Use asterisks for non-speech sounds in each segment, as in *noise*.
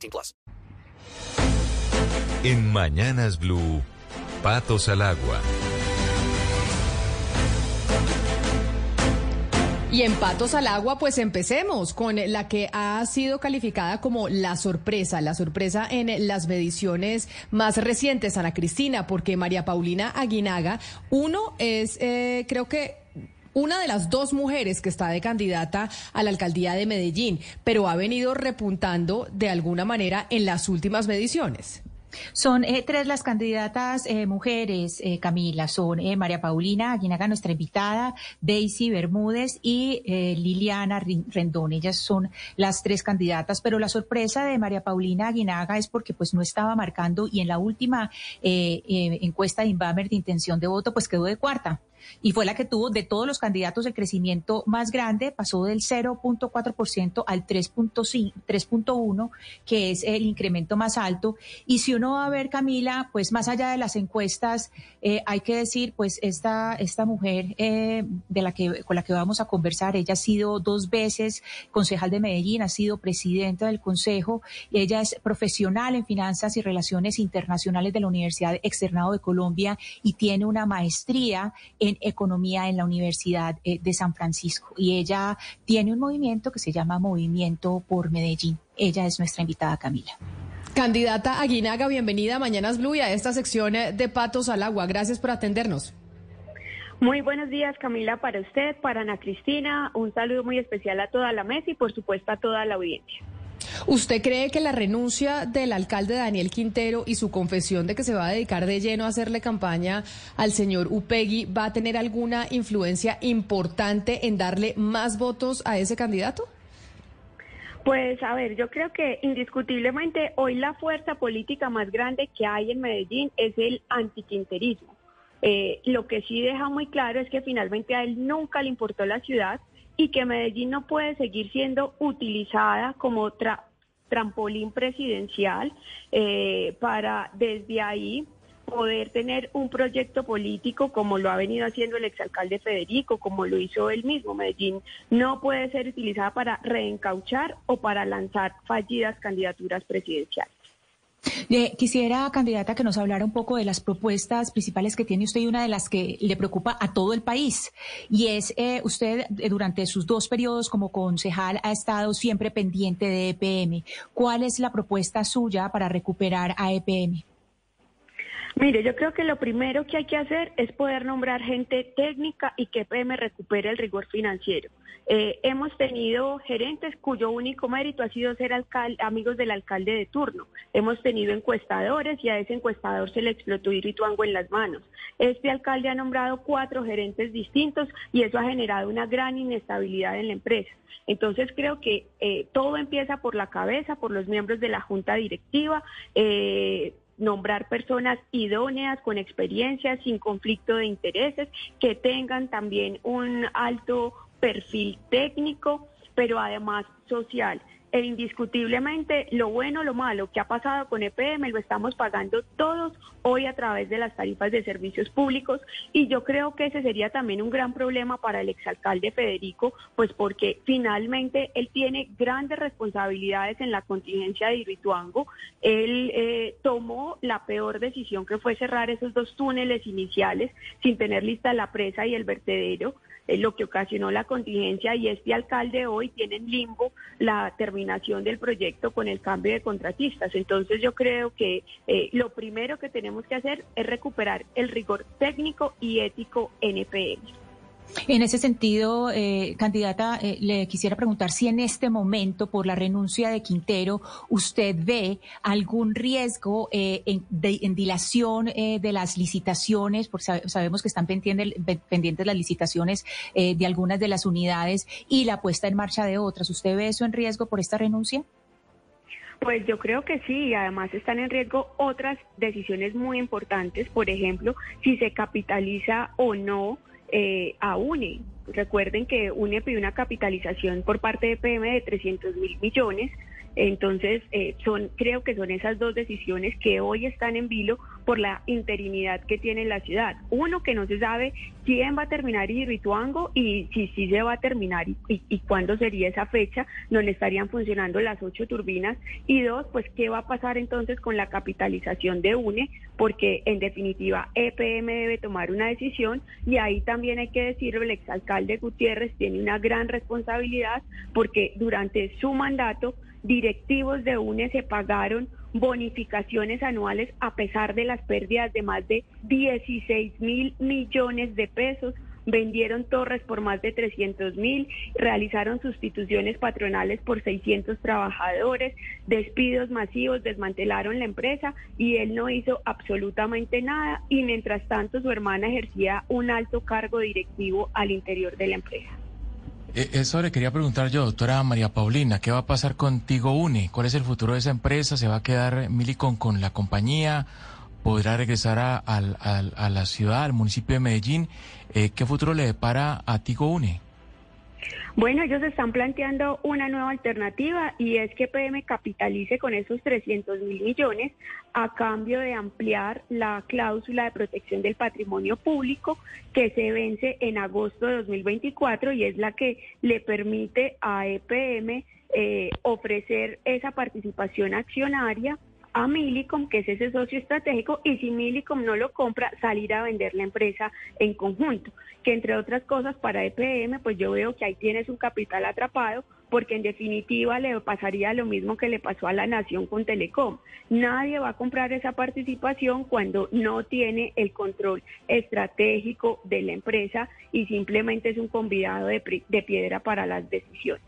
18 plus. En Mañanas Blue, Patos al Agua. Y en Patos al Agua, pues empecemos con la que ha sido calificada como la sorpresa, la sorpresa en las mediciones más recientes, Ana Cristina, porque María Paulina Aguinaga, uno es, eh, creo que una de las dos mujeres que está de candidata a la alcaldía de Medellín, pero ha venido repuntando de alguna manera en las últimas mediciones. Son eh, tres las candidatas eh, mujeres, eh, Camila. Son eh, María Paulina Aguinaga, nuestra invitada, Daisy Bermúdez y eh, Liliana Rendón. Ellas son las tres candidatas, pero la sorpresa de María Paulina Aguinaga es porque pues no estaba marcando y en la última eh, encuesta de Inbamer de intención de voto pues quedó de cuarta y fue la que tuvo de todos los candidatos el crecimiento más grande, pasó del 0.4% al 3.5 3.1, que es el incremento más alto. Y si uno va a ver, Camila, pues más allá de las encuestas, eh, hay que decir, pues esta, esta mujer eh, de la que, con la que vamos a conversar, ella ha sido dos veces concejal de Medellín, ha sido presidenta del consejo, ella es profesional en finanzas y relaciones internacionales de la Universidad Externado de Colombia y tiene una maestría en economía en la Universidad eh, de San Francisco. Y ella tiene un movimiento que se llama Movimiento por Medellín. Ella es nuestra invitada, Camila. Candidata Aguinaga, bienvenida a Mañanas Blue y a esta sección eh, de Patos al Agua. Gracias por atendernos. Muy buenos días, Camila, para usted, para Ana Cristina. Un saludo muy especial a toda la mesa y, por supuesto, a toda la audiencia. ¿Usted cree que la renuncia del alcalde Daniel Quintero y su confesión de que se va a dedicar de lleno a hacerle campaña al señor Upegui va a tener alguna influencia importante en darle más votos a ese candidato? Pues a ver, yo creo que indiscutiblemente hoy la fuerza política más grande que hay en Medellín es el antiquinterismo. Eh, lo que sí deja muy claro es que finalmente a él nunca le importó la ciudad y que Medellín no puede seguir siendo utilizada como tra trampolín presidencial eh, para desde ahí poder tener un proyecto político como lo ha venido haciendo el exalcalde Federico, como lo hizo él mismo. Medellín no puede ser utilizada para reencauchar o para lanzar fallidas candidaturas presidenciales. Eh, quisiera, candidata, que nos hablara un poco de las propuestas principales que tiene usted y una de las que le preocupa a todo el país. Y es, eh, usted eh, durante sus dos periodos como concejal ha estado siempre pendiente de EPM. ¿Cuál es la propuesta suya para recuperar a EPM? Mire, yo creo que lo primero que hay que hacer es poder nombrar gente técnica y que EPM recupere el rigor financiero. Eh, hemos tenido gerentes cuyo único mérito ha sido ser amigos del alcalde de turno. Hemos tenido encuestadores y a ese encuestador se le explotó Irituango en las manos. Este alcalde ha nombrado cuatro gerentes distintos y eso ha generado una gran inestabilidad en la empresa. Entonces creo que eh, todo empieza por la cabeza, por los miembros de la junta directiva. Eh, nombrar personas idóneas, con experiencia, sin conflicto de intereses, que tengan también un alto perfil técnico, pero además social e indiscutiblemente lo bueno, lo malo que ha pasado con EPM lo estamos pagando todos hoy a través de las tarifas de servicios públicos y yo creo que ese sería también un gran problema para el exalcalde Federico, pues porque finalmente él tiene grandes responsabilidades en la contingencia de Irituango. Él eh, tomó la peor decisión que fue cerrar esos dos túneles iniciales sin tener lista la presa y el vertedero lo que ocasionó la contingencia y este alcalde hoy tiene en limbo la terminación del proyecto con el cambio de contratistas. Entonces yo creo que eh, lo primero que tenemos que hacer es recuperar el rigor técnico y ético en EPM. En ese sentido, eh, candidata, eh, le quisiera preguntar si en este momento, por la renuncia de Quintero, usted ve algún riesgo eh, en, de, en, dilación eh, de las licitaciones, porque sabemos que están pendientes, pendientes las licitaciones eh, de algunas de las unidades y la puesta en marcha de otras. ¿Usted ve eso en riesgo por esta renuncia? Pues yo creo que sí, y además están en riesgo otras decisiones muy importantes, por ejemplo, si se capitaliza o no eh, a UNE. Recuerden que UNE pidió una capitalización por parte de PM de 300 mil millones. Entonces, eh, son, creo que son esas dos decisiones que hoy están en vilo por la interinidad que tiene la ciudad. Uno, que no se sabe quién va a terminar Irrituango y si sí se va a terminar y, y, cuándo sería esa fecha donde estarían funcionando las ocho turbinas. Y dos, pues qué va a pasar entonces con la capitalización de UNE, porque en definitiva EPM debe tomar una decisión y ahí también hay que decirlo, el exalcalde Gutiérrez tiene una gran responsabilidad porque durante su mandato directivos de UNE se pagaron bonificaciones anuales a pesar de las pérdidas de más de 16 mil millones de pesos. Vendieron torres por más de 300 mil, realizaron sustituciones patronales por 600 trabajadores, despidos masivos, desmantelaron la empresa y él no hizo absolutamente nada y mientras tanto su hermana ejercía un alto cargo directivo al interior de la empresa. Eh, eso le quería preguntar yo, doctora María Paulina, ¿qué va a pasar contigo UNE? ¿Cuál es el futuro de esa empresa? ¿Se va a quedar Milicon con la compañía? ¿Podrá regresar a, a la ciudad, al municipio de Medellín? Eh, ¿Qué futuro le depara a Tigo UNE? Bueno, ellos están planteando una nueva alternativa y es que PM capitalice con esos 300 mil millones a cambio de ampliar la cláusula de protección del patrimonio público que se vence en agosto de 2024 y es la que le permite a EPM eh, ofrecer esa participación accionaria a Milicom, que es ese socio estratégico, y si Milicom no lo compra, salir a vender la empresa en conjunto. Que entre otras cosas, para EPM, pues yo veo que ahí tienes un capital atrapado, porque en definitiva le pasaría lo mismo que le pasó a la Nación con Telecom. Nadie va a comprar esa participación cuando no tiene el control estratégico de la empresa y simplemente es un convidado de, de piedra para las decisiones.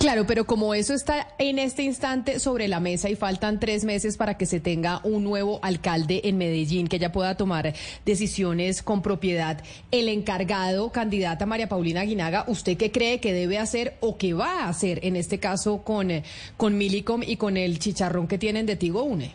Claro, pero como eso está en este instante sobre la mesa y faltan tres meses para que se tenga un nuevo alcalde en Medellín que ya pueda tomar decisiones con propiedad, el encargado, candidata María Paulina Aguinaga, ¿usted qué cree que debe hacer o que va a hacer en este caso con, con Milicom y con el chicharrón que tienen de Tigo Une?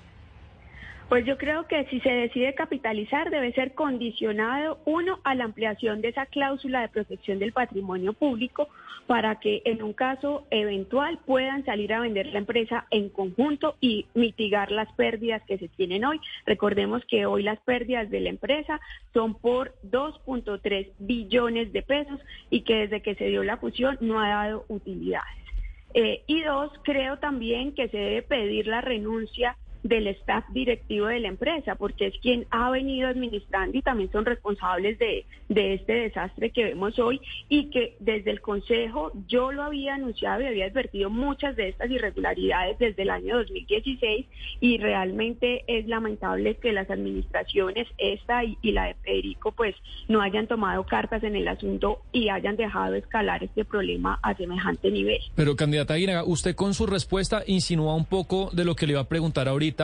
Pues yo creo que si se decide capitalizar debe ser condicionado, uno, a la ampliación de esa cláusula de protección del patrimonio público para que en un caso eventual puedan salir a vender la empresa en conjunto y mitigar las pérdidas que se tienen hoy. Recordemos que hoy las pérdidas de la empresa son por 2.3 billones de pesos y que desde que se dio la fusión no ha dado utilidades. Eh, y dos, creo también que se debe pedir la renuncia del staff directivo de la empresa, porque es quien ha venido administrando y también son responsables de, este desastre que vemos hoy y que desde el Consejo yo lo había anunciado y había advertido muchas de estas irregularidades desde el año 2016 y realmente es lamentable que las administraciones, esta y, la de Federico, pues no hayan tomado cartas en el asunto y hayan dejado escalar este problema a semejante nivel. Pero candidata Aguinaga, usted con su respuesta insinúa un poco de lo que le iba a preguntar ahorita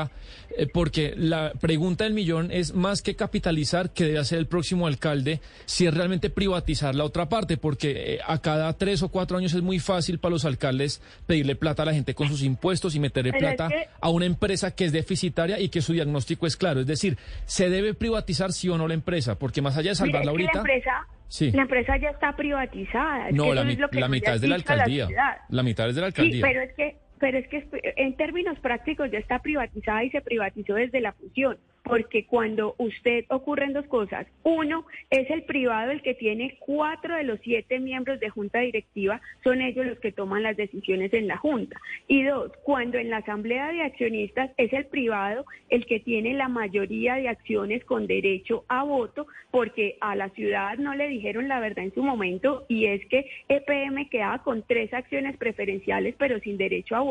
eh, porque la pregunta del millón es más que capitalizar, que debe hacer el próximo alcalde, si es realmente privatizar la otra parte, porque eh, a cada tres o cuatro años es muy fácil para los alcaldes pedirle plata a la gente con sus impuestos y meterle plata a una empresa que es deficitaria y que su diagnóstico es claro. Es decir, ¿se debe privatizar sí o no la empresa? Porque más allá de salvarla ahorita... La empresa, sí. la empresa ya está privatizada. no, la, mitad es de la alcaldía. La, mitad es de la alcaldía. Sí, pero es que pero es que en términos prácticos ya está privatizada y se privatizó desde la fusión porque cuando usted ocurren dos cosas, uno es el privado el que tiene cuatro de los siete miembros de junta directiva, son ellos los que toman las decisiones en la junta. Y dos, cuando en la asamblea de accionistas es el privado el que tiene la mayoría de acciones con derecho a voto, porque a la ciudad no le dijeron la verdad en su momento y es que EPM quedaba con tres acciones preferenciales pero sin derecho a voto,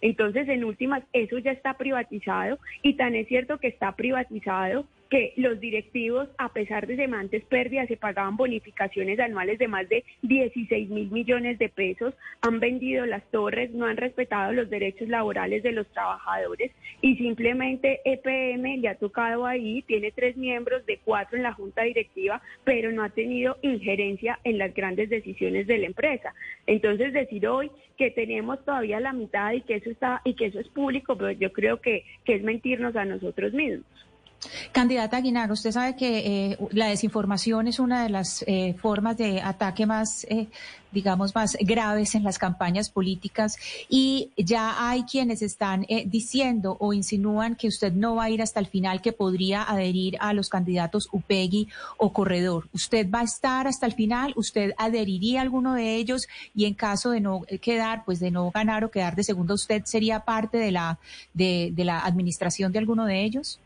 entonces en últimas eso ya está privatizado y tan es cierto que está privatizado que los directivos, a pesar de semantes pérdidas, se pagaban bonificaciones anuales de más de 16 mil millones de pesos, han vendido las torres, no han respetado los derechos laborales de los trabajadores y simplemente EPM le ha tocado ahí, tiene tres miembros de cuatro en la junta directiva, pero no ha tenido injerencia en las grandes decisiones de la empresa. Entonces decir hoy que tenemos todavía la mitad y que eso está y que eso es público, pero yo creo que, que es mentirnos a nosotros mismos. Candidata Aguinaga, usted sabe que eh, la desinformación es una de las eh, formas de ataque más, eh, digamos, más graves en las campañas políticas y ya hay quienes están diciendo o insinúan que usted no va a ir hasta el final, que podría adherir a los candidatos Upegui o Corredor. ¿Usted va a estar hasta el final? ¿Usted adheriría a alguno de ellos? Y en caso de no quedar, pues de no ganar o quedar de segundo, ¿usted sería parte de la, de la administración de alguno de ellos?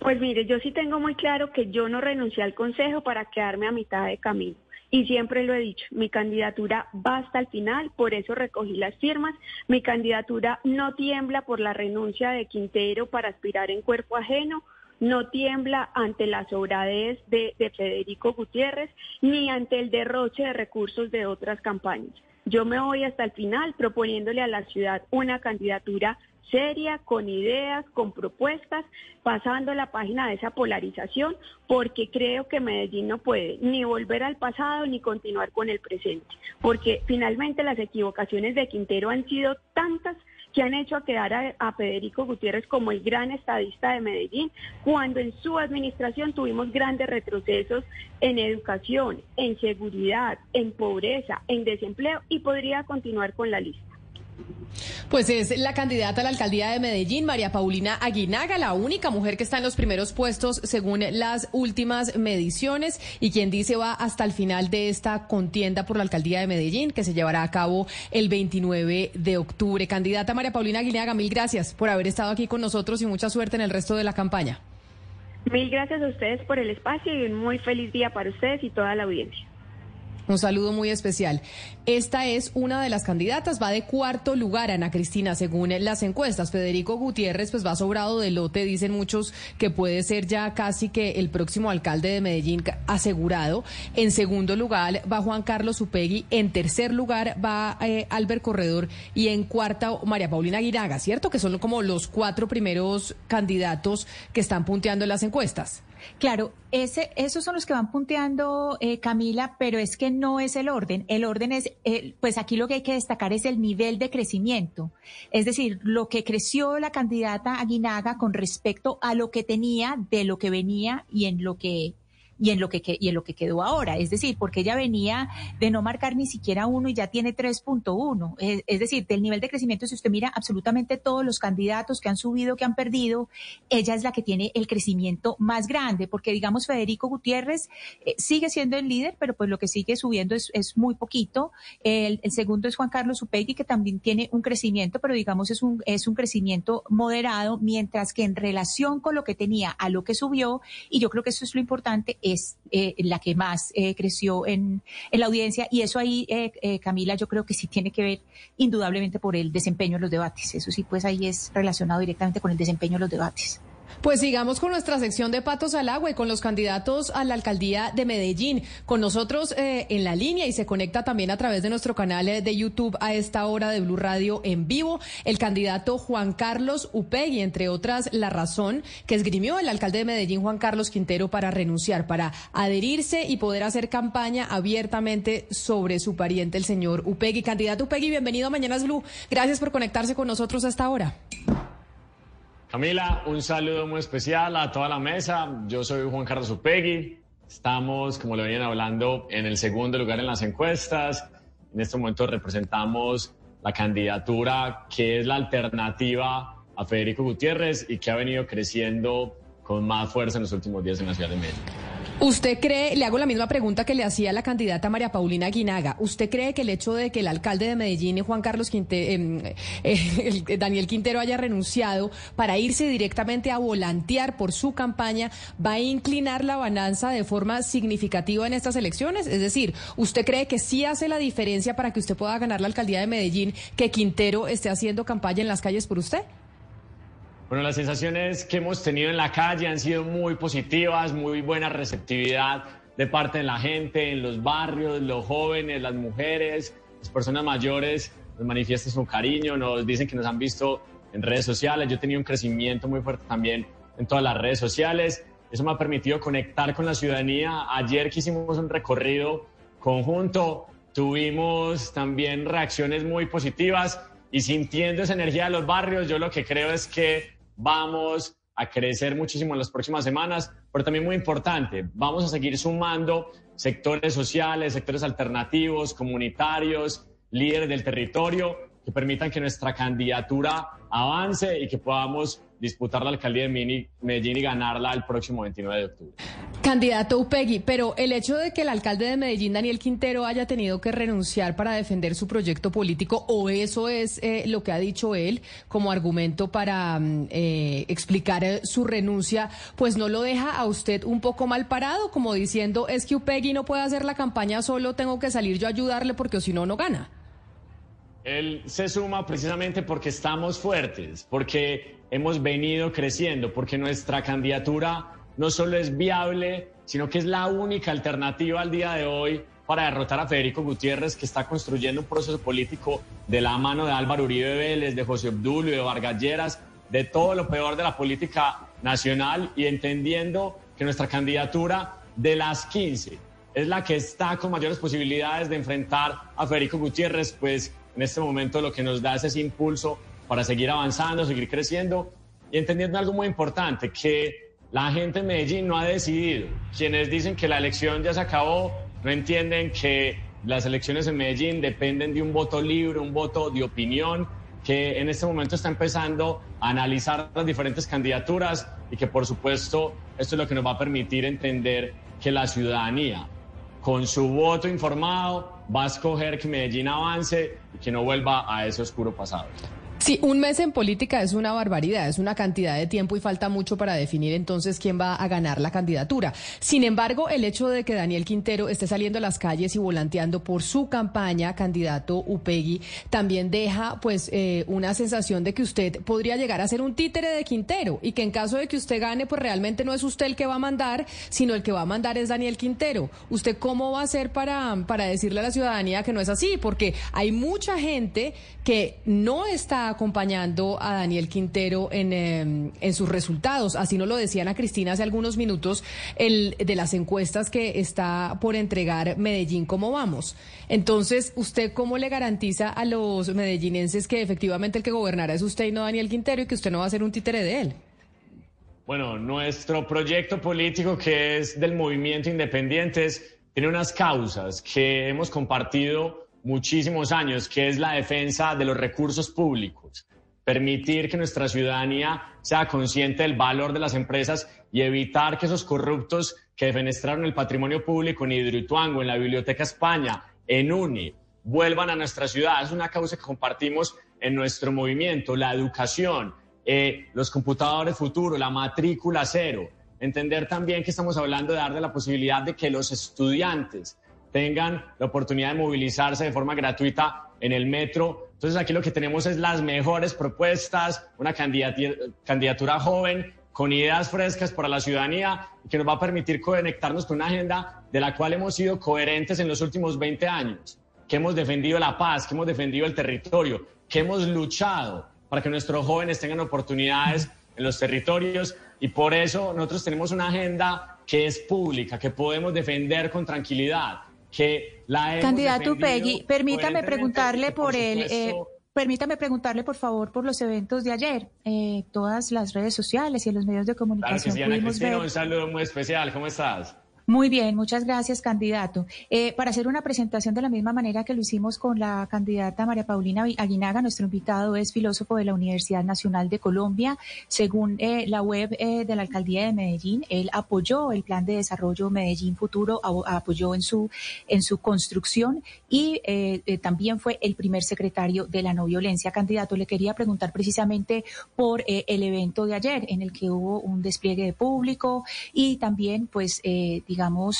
Pues mire, yo sí tengo muy claro que yo no renuncié al Consejo para quedarme a mitad de camino. Y siempre lo he dicho, mi candidatura va hasta el final, por eso recogí las firmas. Mi candidatura no tiembla por la renuncia de Quintero para aspirar en cuerpo ajeno, no tiembla ante la sobradez de, de Federico Gutiérrez, ni ante el derroche de recursos de otras campañas. Yo me voy hasta el final proponiéndole a la ciudad una candidatura seria, con ideas, con propuestas, pasando la página de esa polarización, porque creo que Medellín no puede ni volver al pasado ni continuar con el presente, porque finalmente las equivocaciones de Quintero han sido tantas que han hecho a quedar a, Federico Gutiérrez como el gran estadista de Medellín, cuando en su administración tuvimos grandes retrocesos en educación, en seguridad, en pobreza, en desempleo y podría continuar con la lista. Pues es la candidata a la alcaldía de Medellín, María Paulina Aguinaga, la única mujer que está en los primeros puestos según las últimas mediciones y quien dice va hasta el final de esta contienda por la alcaldía de Medellín que se llevará a cabo el 29 de octubre. Candidata María Paulina Aguinaga, mil gracias por haber estado aquí con nosotros y mucha suerte en el resto de la campaña. Mil gracias a ustedes por el espacio y un muy feliz día para ustedes y toda la audiencia. Un saludo muy especial. Esta es una de las candidatas, va de cuarto lugar, Ana Cristina, según las encuestas. Federico Gutiérrez, pues va sobrado de lote, dicen muchos que puede ser ya casi que el próximo alcalde de Medellín asegurado. En segundo lugar va Juan Carlos Upegui, en tercer lugar va eh, Albert Corredor y en cuarta María Paulina Aguinaga, ¿cierto? Que son como los cuatro primeros candidatos que están punteando las encuestas. Claro, ese, esos son los que van punteando, eh, Camila, pero es que no es el orden. El orden es, eh, pues aquí lo que hay que destacar es el nivel de crecimiento. Es decir, lo que creció la candidata Aguinaga con respecto a lo que tenía, de lo que venía y en lo que y en lo que y en lo que quedó ahora, es decir, porque ella venía de no marcar ni siquiera uno y ya tiene 3.1, es, es, decir, del nivel de crecimiento si usted mira absolutamente todos los candidatos que han subido, que han perdido, ella es la que tiene el crecimiento más grande, porque digamos Federico Gutiérrez eh, sigue siendo el líder, pero pues lo que sigue subiendo es, es muy poquito. El, el, segundo es Juan Carlos Upegui que también tiene un crecimiento, pero digamos es un es un crecimiento moderado, mientras que en relación con lo que tenía a lo que subió, y yo creo que eso es lo importante es eh, la que más eh, creció en, en, la audiencia y eso ahí, eh, eh, Camila, yo creo que sí tiene que ver indudablemente por el desempeño en los debates. Eso sí, pues ahí es relacionado directamente con el desempeño en los debates. Pues sigamos con nuestra sección de patos al agua y con los candidatos a la alcaldía de Medellín. Con nosotros eh, en la línea y se conecta también a través de nuestro canal eh, de YouTube a esta hora de Blue Radio en vivo, el candidato Juan Carlos Upegui, entre otras la razón que esgrimió el alcalde de Medellín, Juan Carlos Quintero, para renunciar, para adherirse y poder hacer campaña abiertamente sobre su pariente, el señor Upegui. Candidato Upegui, bienvenido a Mañanas Blue. Gracias por conectarse con nosotros a esta hora. Camila, un saludo muy especial a toda la mesa. Yo soy Juan Carlos Upegui. Estamos, como lo venían hablando, en el segundo lugar en las encuestas. En este momento representamos la candidatura que es la alternativa a Federico Gutiérrez y que ha venido creciendo con más fuerza en los últimos días en la ciudad de Medellín. ¿Usted cree, le hago la misma pregunta que le hacía la candidata María Paulina Guinaga, ¿usted cree que el hecho de que el alcalde de Medellín, Juan Carlos Quintero, eh, *laughs* eh, Daniel Quintero, haya renunciado para irse directamente a volantear por su campaña, va a inclinar la balanza de forma significativa en estas elecciones? Es decir, ¿usted cree que sí hace la diferencia para que usted pueda ganar la alcaldía de Medellín que Quintero esté haciendo campaña en las calles por usted? Bueno, las sensaciones que hemos tenido en la calle han sido muy positivas, muy buena receptividad de parte de la gente, en los barrios, los jóvenes, las mujeres, las personas mayores nos manifiestan su cariño, nos dicen que nos han visto en redes sociales. Yo he tenido un crecimiento muy fuerte también en todas las redes sociales. Eso me ha permitido conectar con la ciudadanía. Ayer que hicimos un recorrido conjunto, tuvimos también reacciones muy positivas y sintiendo esa energía de los barrios, yo lo que creo es que vamos a crecer muchísimo en las próximas semanas, pero también muy importante, vamos a seguir sumando sectores sociales, sectores alternativos, comunitarios, líderes del territorio que permitan que nuestra candidatura avance y que podamos disputar la alcaldía de Medellín y ganarla el próximo 29 de octubre. Candidato Upegui, pero el hecho de que el alcalde de Medellín, Daniel Quintero, haya tenido que renunciar para defender su proyecto político, o eso es eh, lo que ha dicho él como argumento para mm, eh, explicar eh, su renuncia, pues no lo deja a usted un poco mal parado, como diciendo, es que Upegui no puede hacer la campaña solo, tengo que salir yo a ayudarle porque si no, no gana. Él se suma precisamente porque estamos fuertes, porque hemos venido creciendo, porque nuestra candidatura no solo es viable, sino que es la única alternativa al día de hoy para derrotar a Federico Gutiérrez, que está construyendo un proceso político de la mano de Álvaro Uribe Vélez, de José Obdulio, de Vargas Lleras, de todo lo peor de la política nacional y entendiendo que nuestra candidatura de las 15 es la que está con mayores posibilidades de enfrentar a Federico Gutiérrez, pues en este momento lo que nos da es ese impulso para seguir avanzando, seguir creciendo y entendiendo algo muy importante, que la gente en Medellín no ha decidido. Quienes dicen que la elección ya se acabó, no entienden que las elecciones en Medellín dependen de un voto libre, un voto de opinión, que en este momento está empezando a analizar las diferentes candidaturas y que por supuesto esto es lo que nos va a permitir entender que la ciudadanía, con su voto informado, va a escoger que Medellín avance y que no vuelva a ese oscuro pasado. Sí, un mes en política es una barbaridad, es una cantidad de tiempo y falta mucho para definir entonces quién va a ganar la candidatura. Sin embargo, el hecho de que Daniel Quintero esté saliendo a las calles y volanteando por su campaña, candidato Upegui, también deja pues eh, una sensación de que usted podría llegar a ser un títere de Quintero y que en caso de que usted gane, pues realmente no es usted el que va a mandar, sino el que va a mandar es Daniel Quintero. ¿Usted cómo va a hacer para, para decirle a la ciudadanía que no es así? Porque hay mucha gente que no está acompañando a Daniel Quintero en, em, en sus resultados. Así nos lo decían a Cristina hace algunos minutos el, de las encuestas que está por entregar Medellín, ¿cómo vamos? Entonces, ¿usted cómo le garantiza a los medellinenses que efectivamente el que gobernará es usted y no Daniel Quintero y que usted no va a ser un títere de él? Bueno, nuestro proyecto político que es del movimiento Independientes tiene unas causas que hemos compartido muchísimos años, que es la defensa de los recursos públicos, permitir que nuestra ciudadanía sea consciente del valor de las empresas y evitar que esos corruptos que defenestraron el patrimonio público en Hidroituango, en la Biblioteca España, en UNI, vuelvan a nuestra ciudad. Es una causa que compartimos en nuestro movimiento, la educación, eh, los computadores futuro, la matrícula cero. Entender también que estamos hablando de darle la posibilidad de que los estudiantes tengan la oportunidad de movilizarse de forma gratuita en el metro. Entonces aquí lo que tenemos es las mejores propuestas, una candidatura joven con ideas frescas para la ciudadanía que nos va a permitir conectarnos con una agenda de la cual hemos sido coherentes en los últimos 20 años, que hemos defendido la paz, que hemos defendido el territorio, que hemos luchado para que nuestros jóvenes tengan oportunidades en los territorios y por eso nosotros tenemos una agenda que es pública, que podemos defender con tranquilidad, que la Candidato Peggy, permítame preguntarle por, el... Eh, permítame preguntarle, por favor, por los eventos de ayer. Eh, todas las redes sociales y los medios de comunicación. Claro un saludo muy especial. ¿Cómo estás? Muy bien, muchas gracias, candidato. Eh, para hacer una presentación de la misma manera que lo hicimos con la candidata María Paulina Aguinaga, nuestro invitado es filósofo de la Universidad Nacional de Colombia. Según eh, la web eh, de la Alcaldía de Medellín, él apoyó el Plan de Desarrollo Medellín Futuro, apoyó en su, en su construcción y también fue el primer secretario de la no violencia. Candidato, le quería preguntar precisamente por el evento de ayer en el que hubo un despliegue de público y también, pues, digamos,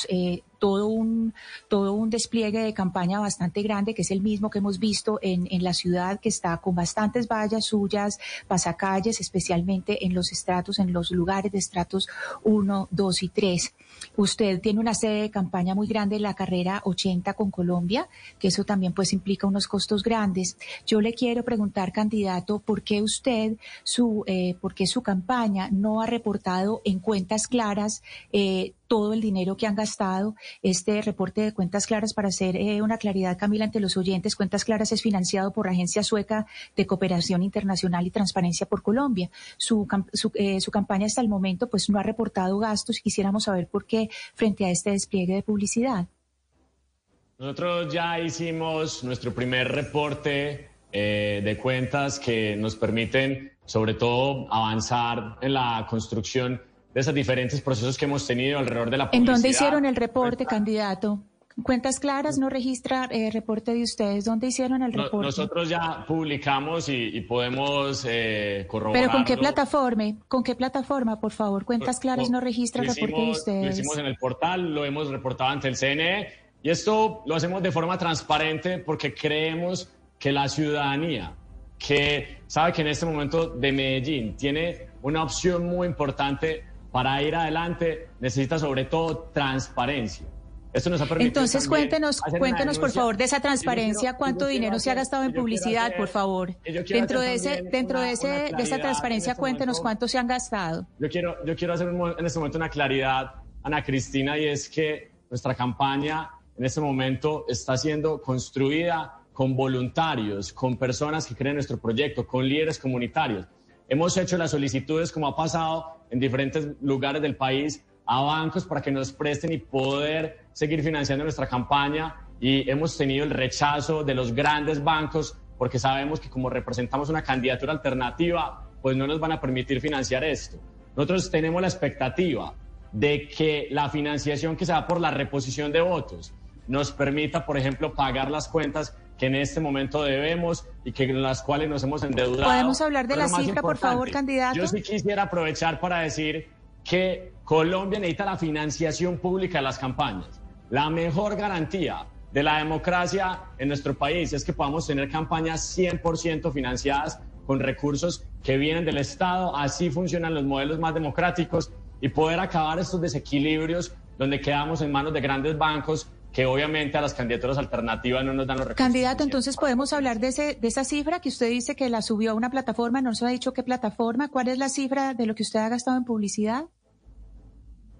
eh, todo un, todo un despliegue de campaña bastante grande, que es el mismo que hemos visto en, en la ciudad, que está con bastantes vallas suyas, pasacalles, especialmente en los estratos, en los lugares de estratos 1, 2 y 3. Usted tiene una sede de campaña muy grande en la carrera 80 con Colombia, que eso también pues implica unos costos grandes. Yo le quiero preguntar, candidato, ¿por qué usted, su, eh, por qué su campaña no ha reportado en cuentas claras eh, todo el dinero que han gastado. Este reporte de cuentas claras, para hacer eh, una claridad, Camila, ante los oyentes, cuentas claras es financiado por la Agencia Sueca de Cooperación Internacional y Transparencia por Colombia. Su, su, campaña hasta el momento pues no ha reportado gastos quisiéramos saber por frente a este despliegue de publicidad. Nosotros ya hicimos nuestro primer reporte eh, de cuentas que nos permiten, sobre todo, avanzar en la construcción de esos diferentes procesos que hemos tenido alrededor de la ¿En publicidad. dónde hicieron el reporte, candidato? Cuentas claras no registra eh, reporte de ustedes. ¿Dónde hicieron el No- reporte? nosotros ya publicamos y, y podemos eh, corroborar. Pero ¿con qué plataforma? ¿Con qué plataforma, por favor? Cuentas claras no registra el lo reporte de hicimos, Lo ustedes. hicimos en el portal, lo hemos reportado ante el CNE y esto lo hacemos de forma transparente porque creemos que la ciudadanía, que sabe que en este momento de Medellín tiene una opción muy importante para ir adelante, necesita sobre todo transparencia. Esto nos ha permitido Entonces cuéntenos, cuéntenos por favor de esa transparencia, quiero- cuánto dinero se ha gastado en publicidad, hacer- por favor. Dentro de ese, dentro una- de ese, de esa transparencia, en este cuéntenos momento. cuánto se han gastado. Yo quiero, yo quiero hacer un en este momento una claridad, Ana Cristina, y es que nuestra campaña en este momento está siendo construida con voluntarios, con personas que creen en nuestro proyecto, con líderes comunitarios. Hemos hecho las solicitudes, como ha pasado en diferentes lugares del país, a bancos para que nos presten y poder seguir financiando nuestra campaña. Y hemos tenido el rechazo de los grandes bancos porque sabemos que como representamos una candidatura alternativa, pues no nos van a permitir financiar esto. Nosotros tenemos la expectativa de que la financiación que se da por la reposición de votos nos permita, por ejemplo, pagar las cuentas que en este momento debemos y que en las cuales nos hemos endeudado. ¿Podemos hablar de Pero la cifra, por favor, candidato? Yo sí quisiera aprovechar para decir que Colombia necesita la financiación pública de las campañas. La mejor garantía de la democracia en nuestro país es que podamos tener campañas 100% financiadas con recursos que vienen del Estado. Así funcionan los modelos más democráticos y poder acabar estos desequilibrios donde quedamos en manos de grandes bancos que obviamente a las candidaturas alternativas no nos dan los recursos. Candidato, entonces podemos hablar de, ese, de esa cifra que usted dice que la subió a una plataforma, no nos ha dicho qué plataforma, ¿cuál es la cifra de lo que usted ha gastado en publicidad?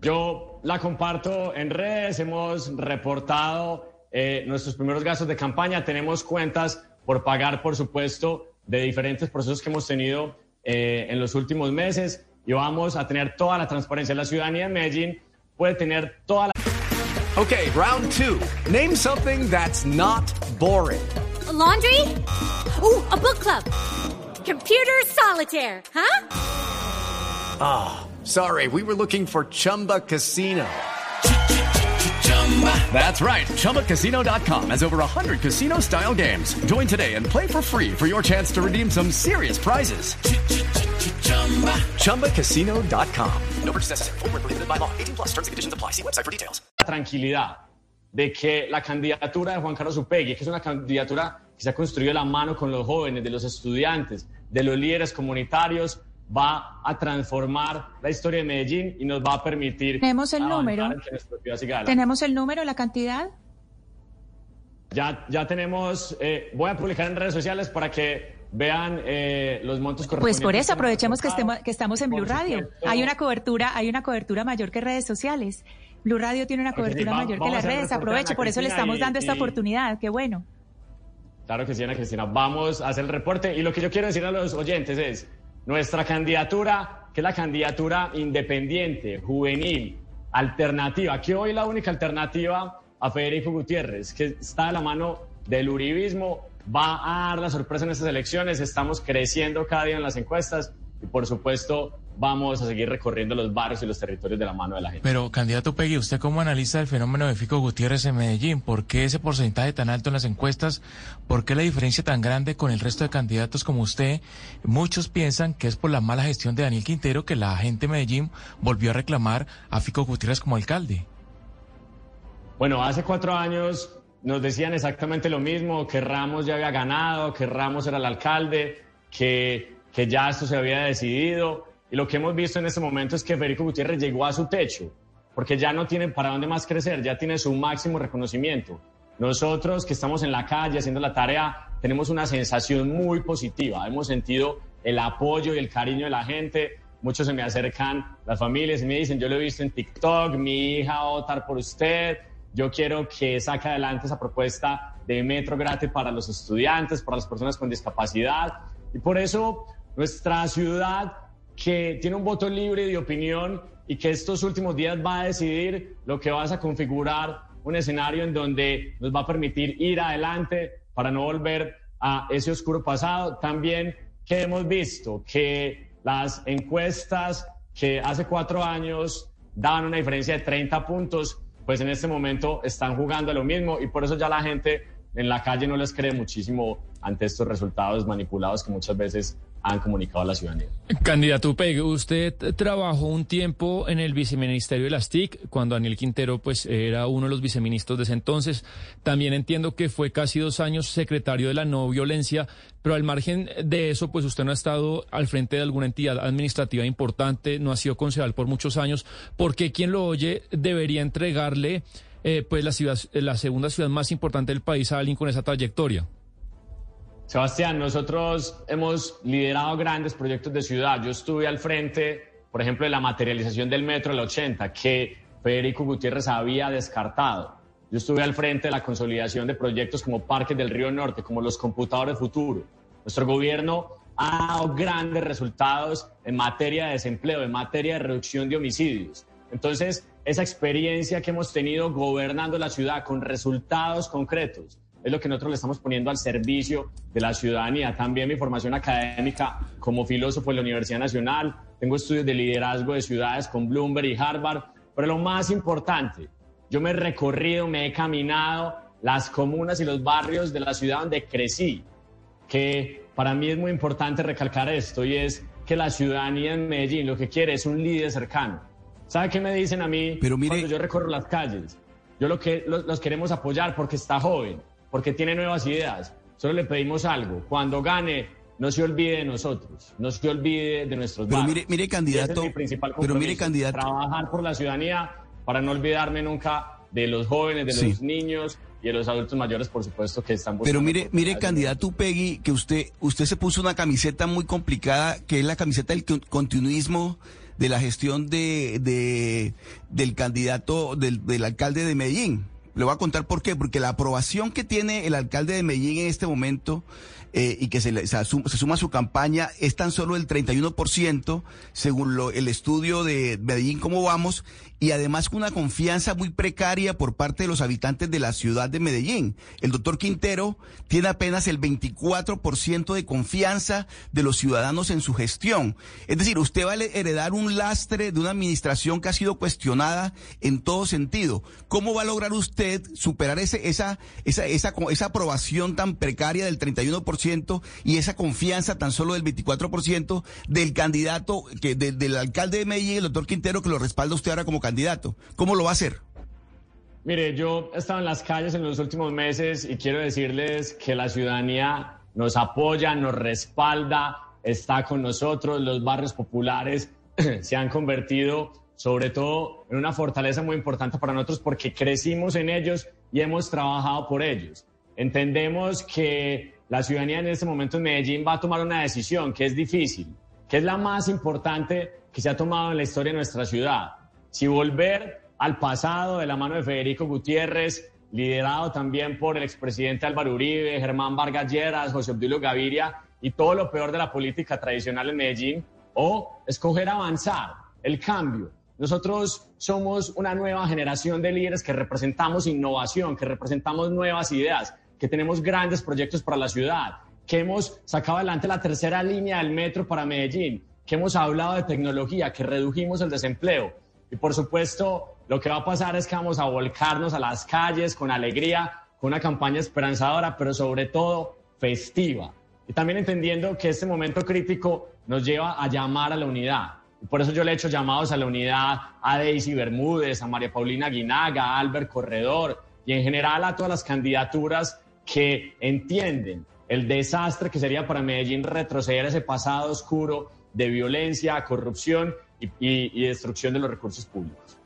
Yo la comparto en redes, hemos reportado eh, nuestros primeros gastos de campaña, tenemos cuentas por pagar, por supuesto, de diferentes procesos que hemos tenido eh, en los últimos meses y vamos a tener toda la transparencia. La ciudadanía de Medellín puede tener toda la... Okay, round two. Name something that's not boring. A laundry? Ooh, a book club. Computer solitaire, huh? Ah, sorry, we were looking for Chumba Casino. That's right. ChumbaCasino.com has over 100 casino style games. Join today and play for free for your chance to redeem some serious prizes. ChumbaCasino.com. No purchase necessary. Where prohibited by law. 18 plus terms and conditions apply. See website for details. tranquilidad de que la candidatura de Juan Carlos Upegui, que es una candidatura que se ha construido la mano con los jóvenes, de los estudiantes, de los líderes comunitarios, va a transformar la historia de Medellín y nos va a permitir Tenemos el número. ¿Tenemos el número, la cantidad? Ya, ya tenemos, eh, voy a publicar en redes sociales para que vean eh, los montos correspondientes. Pues por eso aprovechemos que, estemos, que estamos en Blue Radio. supuesto. Hay una cobertura, hay una cobertura mayor que redes sociales. Blue Radio tiene una sí, cobertura va- mayor que las redes. Ana por eso le estamos y- dando esta y- oportunidad. Qué bueno. Claro que sí, Ana Cristina. Vamos a hacer el reporte. Y lo que yo quiero decir a los oyentes es, nuestra candidatura, que es la candidatura independiente, juvenil, alternativa, que hoy la única alternativa a Federico Gutiérrez, que está de la mano del uribismo, va a dar la sorpresa en estas elecciones. Estamos creciendo cada día en las encuestas y, por supuesto, vamos a seguir recorriendo los barrios y los territorios de la mano de la gente. Pero, candidato Peggy, usted como analista del fenómeno de Fico Gutiérrez en Medellín, ¿por qué ese porcentaje tan alto en las encuestas? ¿Por qué la diferencia tan grande con el resto de candidatos como usted? Muchos piensan que es por la mala gestión de Daniel Quintero que la gente de Medellín volvió a reclamar a Fico Gutiérrez como alcalde. Bueno, hace cuatro años nos decían exactamente lo mismo, que Ramos ya había ganado, que Ramos era el alcalde, que, que ya esto se había decidido. Y lo que hemos visto en este momento es que Federico Gutiérrez llegó a su techo, porque ya no tiene para dónde más crecer, ya tiene su máximo reconocimiento. Nosotros que estamos en la calle haciendo la tarea, tenemos una sensación muy positiva. Hemos sentido el apoyo y el cariño de la gente. Muchos se me acercan las familias y me dicen, yo lo he visto en TikTok, mi hija va a votar por usted, yo quiero que saque adelante esa propuesta de metro gratis para los estudiantes, para las personas con discapacidad. Y por eso nuestra ciudad, que tiene un voto libre de opinión y que estos últimos días va a decidir lo que vas a configurar un escenario en donde nos va a permitir ir adelante para no volver a ese oscuro pasado. También que hemos visto que las encuestas que hace cuatro años daban una diferencia de 30 puntos, pues en este momento están jugando a lo mismo y por eso ya la gente en la calle no les cree muchísimo ante estos resultados manipulados que muchas veces han comunicado a la ciudadanía. Candidato Peg, usted trabajó un tiempo en el viceministerio de las TIC, cuando Daniel Quintero pues era uno de los viceministros de ese entonces. También entiendo que fue casi dos años secretario de la no violencia, pero al margen de eso, pues usted no ha estado al frente de alguna entidad administrativa importante, no ha sido concejal por muchos años. ¿Por qué quien lo oye debería entregarle eh, pues la, ciudad, la segunda ciudad más importante del país a alguien con esa trayectoria? Sebastián, nosotros hemos liderado grandes proyectos de ciudad. Yo estuve al frente, por ejemplo, de la materialización del metro del 80, que Federico Gutiérrez había descartado. Yo estuve al frente de la consolidación de proyectos como Parques del Río Norte, como los computadores futuro. Nuestro gobierno ha dado grandes resultados en materia de desempleo, en materia de reducción de homicidios. Entonces, esa experiencia que hemos tenido gobernando la ciudad con resultados concretos, es lo que nosotros le estamos poniendo al servicio de la ciudadanía. También mi formación académica como filósofo en la Universidad Nacional, tengo estudios de liderazgo de ciudades con Bloomberg y Harvard, pero lo más importante, yo me he recorrido, me he caminado las comunas y los barrios de la ciudad donde crecí, que para mí es muy importante recalcar esto y es que la ciudadanía en Medellín lo que quiere es un líder cercano. ¿Sabe qué me dicen a mí Pero mire... cuando yo recorro las calles? Yo lo que los, los queremos apoyar porque está joven, porque tiene nuevas ideas. Solo le pedimos algo. Cuando gane, no se olvide de nosotros, no se olvide de nuestros Pero barrios. mire, mire candidato, Ese es mi principal pero mire candidato, Trabajar por la ciudadanía para no olvidarme nunca de los jóvenes, de Sí. los niños y de los adultos mayores, por supuesto, que están Pero mire, mire candidato Peggy, que usted, usted se puso una camiseta muy complicada, que es la camiseta del con- continuismo de la gestión de, de- del candidato, del, del alcalde de Medellín. Le voy a contar por qué, porque la aprobación que tiene el alcalde de Medellín en este momento eh, y que se, le- se, suma a su campaña es tan solo el 31%, según lo- el estudio de Medellín, cómo vamos, y además con una confianza muy precaria por parte de los habitantes de la ciudad de Medellín. El doctor Quintero tiene apenas el 24% de confianza de los ciudadanos en su gestión. Es decir, usted va a heredar un lastre de una administración que ha sido cuestionada en todo sentido. ¿Cómo va a lograr usted superar ese, esa, esa, esa, esa aprobación tan precaria del 31% y esa confianza tan solo del 24% del candidato, que, de- del alcalde de Medellín, el doctor Quintero, que lo respalda usted ahora como candidato? ¿Cómo lo va a hacer? Mire, yo he estado en las calles en los últimos meses y quiero decirles que la ciudadanía nos apoya, nos respalda, está con nosotros. Los barrios populares *clears throat* se han convertido sobre todo en una fortaleza muy importante para nosotros porque crecimos en ellos y hemos trabajado por ellos. Entendemos que la ciudadanía en este momento en Medellín va a tomar una decisión que es difícil, que es la más importante que se ha tomado en la historia de nuestra ciudad. Si volver al pasado de la mano de Federico Gutiérrez, liderado también por el expresidente Álvaro Uribe, Germán Vargas Lleras, José Obdulio Gaviria y todo lo peor de la política tradicional en Medellín, o escoger avanzar, el cambio. Nosotros somos una nueva generación de líderes que representamos innovación, que representamos nuevas ideas, que tenemos grandes proyectos para la ciudad, que hemos sacado adelante la tercera línea del metro para Medellín, que hemos hablado de tecnología, que redujimos el desempleo. Y por supuesto, lo que va a pasar es que vamos a volcarnos a las calles con alegría, con una campaña esperanzadora, pero sobre todo festiva. Y también entendiendo que este momento crítico nos lleva a llamar a la unidad. Por eso yo le he hecho llamados a la unidad a Daisy Bermúdez, a María Paulina Guinaga, a Albert Corredor y en general a todas las candidaturas que entienden el desastre que sería para Medellín retroceder ese pasado oscuro de violencia, corrupción y, destrucción de los recursos públicos.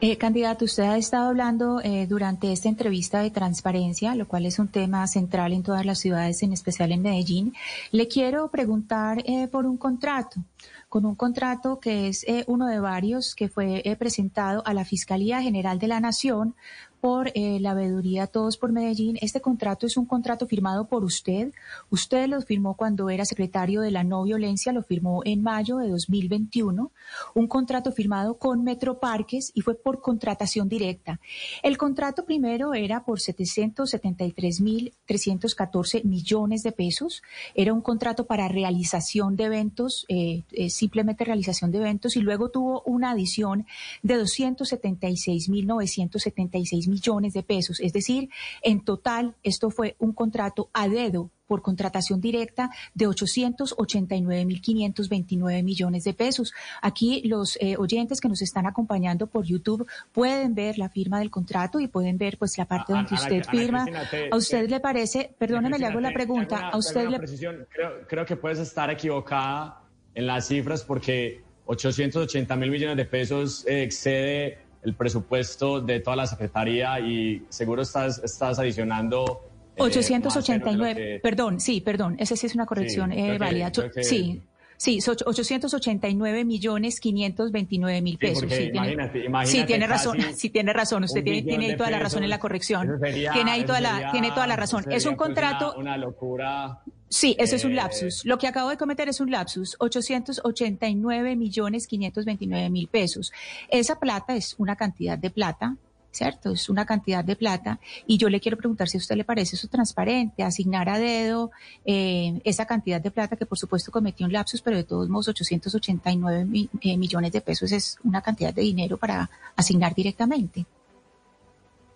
Eh, candidato, usted ha estado hablando eh, durante esta entrevista de transparencia, lo cual es un tema central en todas las ciudades, en especial en Medellín. Le quiero preguntar eh, por un contrato con un contrato que es eh, uno de varios que fue eh, presentado a la Fiscalía General de la Nación por eh, la veeduría Todos por Medellín. Este contrato es un contrato firmado por usted. Usted lo firmó cuando era secretario de la no violencia, lo firmó en mayo de 2021. Un contrato firmado con Metroparques y fue por contratación directa. El contrato primero era por 773.314 millones de pesos. Era un contrato para realización de eventos, eh, eh, simplemente realización de eventos, y luego tuvo una adición de 276.976 millones de pesos. Es decir, en total, esto fue un contrato a dedo por contratación directa de 889.529 millones de pesos. Aquí los eh, oyentes que nos están acompañando por YouTube pueden ver la firma del contrato y pueden ver pues la parte donde Ana- usted Ana firma. Cristina, te- ¿A usted te- le parece? Perdóneme, le hago la pregunta. ¿A te usted le precisión. Creo, creo que puedes estar equivocada en las cifras porque 880 mil millones de pesos eh, excede el presupuesto de toda la Secretaría y seguro estás, estás adicionando... eh, más ceros de lo 889, que- perdón, sí, perdón, esa sí es una corrección Sí, eh, válida. que- Sí, sí, so- 889 millones 529 mil Sí, pesos. porque sí, tiene, imagínate- sí, imagínate tiene razón, sí, tiene razón, usted tiene, tiene toda la razón en la corrección. Eso sería- tiene ahí eso toda la, tiene toda la razón. eso Es un pues, contrato, Una, una locura. Sí, ese es un Eh, lapsus. Lo que acabo de cometer es un lapsus. 889 millones 529 mil pesos. Esa plata es una cantidad de plata, ¿cierto? Es una cantidad de plata. Y yo le quiero preguntar si a usted le parece eso transparente, asignar a dedo eh, esa cantidad de plata que por supuesto cometió un lapsus, pero de todos modos 889 mi- eh, millones de pesos es una cantidad de dinero para asignar directamente.